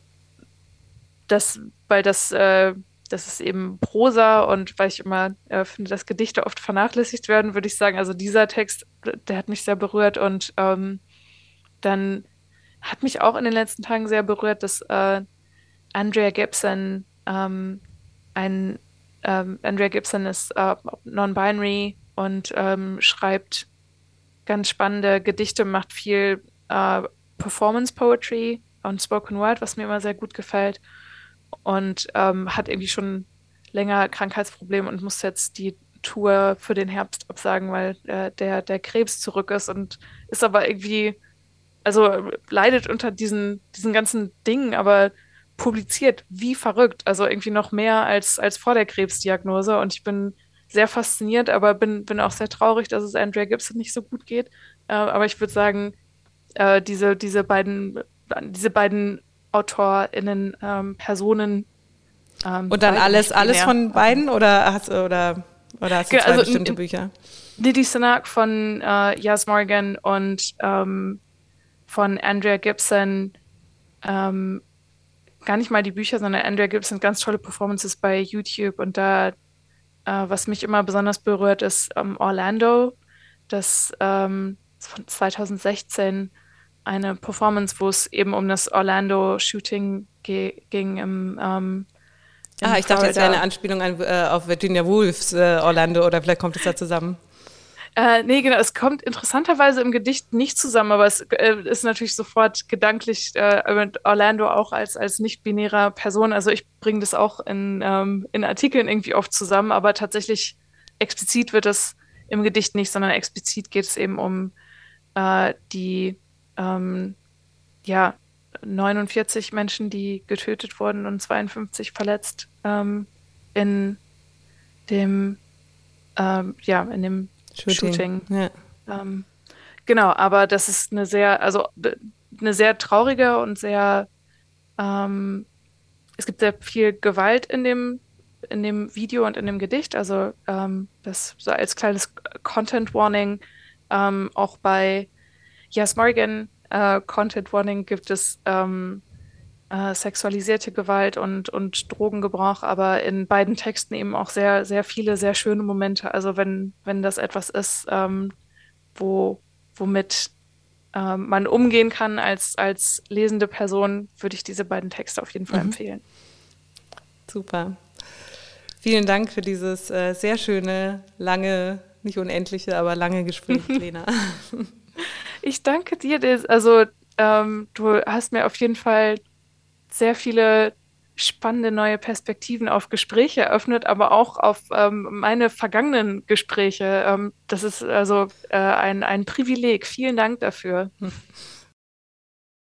das, weil das, äh, das ist eben Prosa und weil ich immer äh, finde, dass Gedichte oft vernachlässigt werden, würde ich sagen, also dieser Text, der hat mich sehr berührt und ähm, dann hat mich auch in den letzten Tagen sehr berührt, dass äh, Andrea Gibson ähm, ein ähm, Andrea Gibson ist äh, non-binary und ähm, schreibt ganz spannende Gedichte, macht viel äh, Performance Poetry und Spoken Word, was mir immer sehr gut gefällt. Und ähm, hat irgendwie schon länger Krankheitsprobleme und muss jetzt die Tour für den Herbst absagen, weil äh, der, der Krebs zurück ist und ist aber irgendwie, also leidet unter diesen, diesen ganzen Dingen, aber publiziert wie verrückt. Also irgendwie noch mehr als, als vor der Krebsdiagnose. Und ich bin sehr fasziniert, aber bin, bin auch sehr traurig, dass es Andrea Gibson nicht so gut geht. Äh, aber ich würde sagen, äh, diese, diese beiden, diese beiden AutorInnen, ähm, Personen.
Ähm, Und dann alles, alles von beiden oder hast, oder, oder hast du zwei also, bestimmte Bücher?
Didi Sanak von äh, Yas Morgan und ähm, von Andrea Gibson ähm, gar nicht mal die Bücher, sondern Andrea Gibson ganz tolle Performances bei YouTube und da, äh, was mich immer besonders berührt, ist ähm, Orlando, das ähm, von 2016 eine Performance, wo es eben um das Orlando-Shooting ging im ähm,
Ah, ich dachte, das wäre eine Anspielung an, äh, auf Virginia Woolfs äh, Orlando oder vielleicht kommt es da zusammen.
Äh, nee, genau, es kommt interessanterweise im Gedicht nicht zusammen, aber es äh, ist natürlich sofort gedanklich äh, mit Orlando auch als, als nicht-binärer Person. Also ich bringe das auch in, ähm, in Artikeln irgendwie oft zusammen, aber tatsächlich explizit wird es im Gedicht nicht, sondern explizit geht es eben um äh, die ähm, ja, 49 Menschen, die getötet wurden und 52 verletzt ähm, in dem ähm, ja, in dem Shooting. Shooting. Ja. Ähm, genau, aber das ist eine sehr, also eine sehr traurige und sehr, ähm, es gibt sehr viel Gewalt in dem, in dem Video und in dem Gedicht. Also ähm, das so als kleines Content Warning auch bei Yes Morgan äh, Content Warning gibt es ähm, äh, sexualisierte Gewalt und, und Drogengebrauch, aber in beiden Texten eben auch sehr, sehr viele, sehr schöne Momente. Also wenn, wenn das etwas ist, ähm, wo, womit ähm, man umgehen kann als, als lesende Person, würde ich diese beiden Texte auf jeden Fall mhm. empfehlen.
Super. Vielen Dank für dieses äh, sehr schöne, lange, nicht unendliche, aber lange Gespräch, *laughs* Lena. *laughs*
ich danke dir. Also ähm, du hast mir auf jeden Fall sehr viele spannende neue Perspektiven auf Gespräche eröffnet, aber auch auf ähm, meine vergangenen Gespräche. Ähm, das ist also äh, ein, ein Privileg. Vielen Dank dafür. *laughs*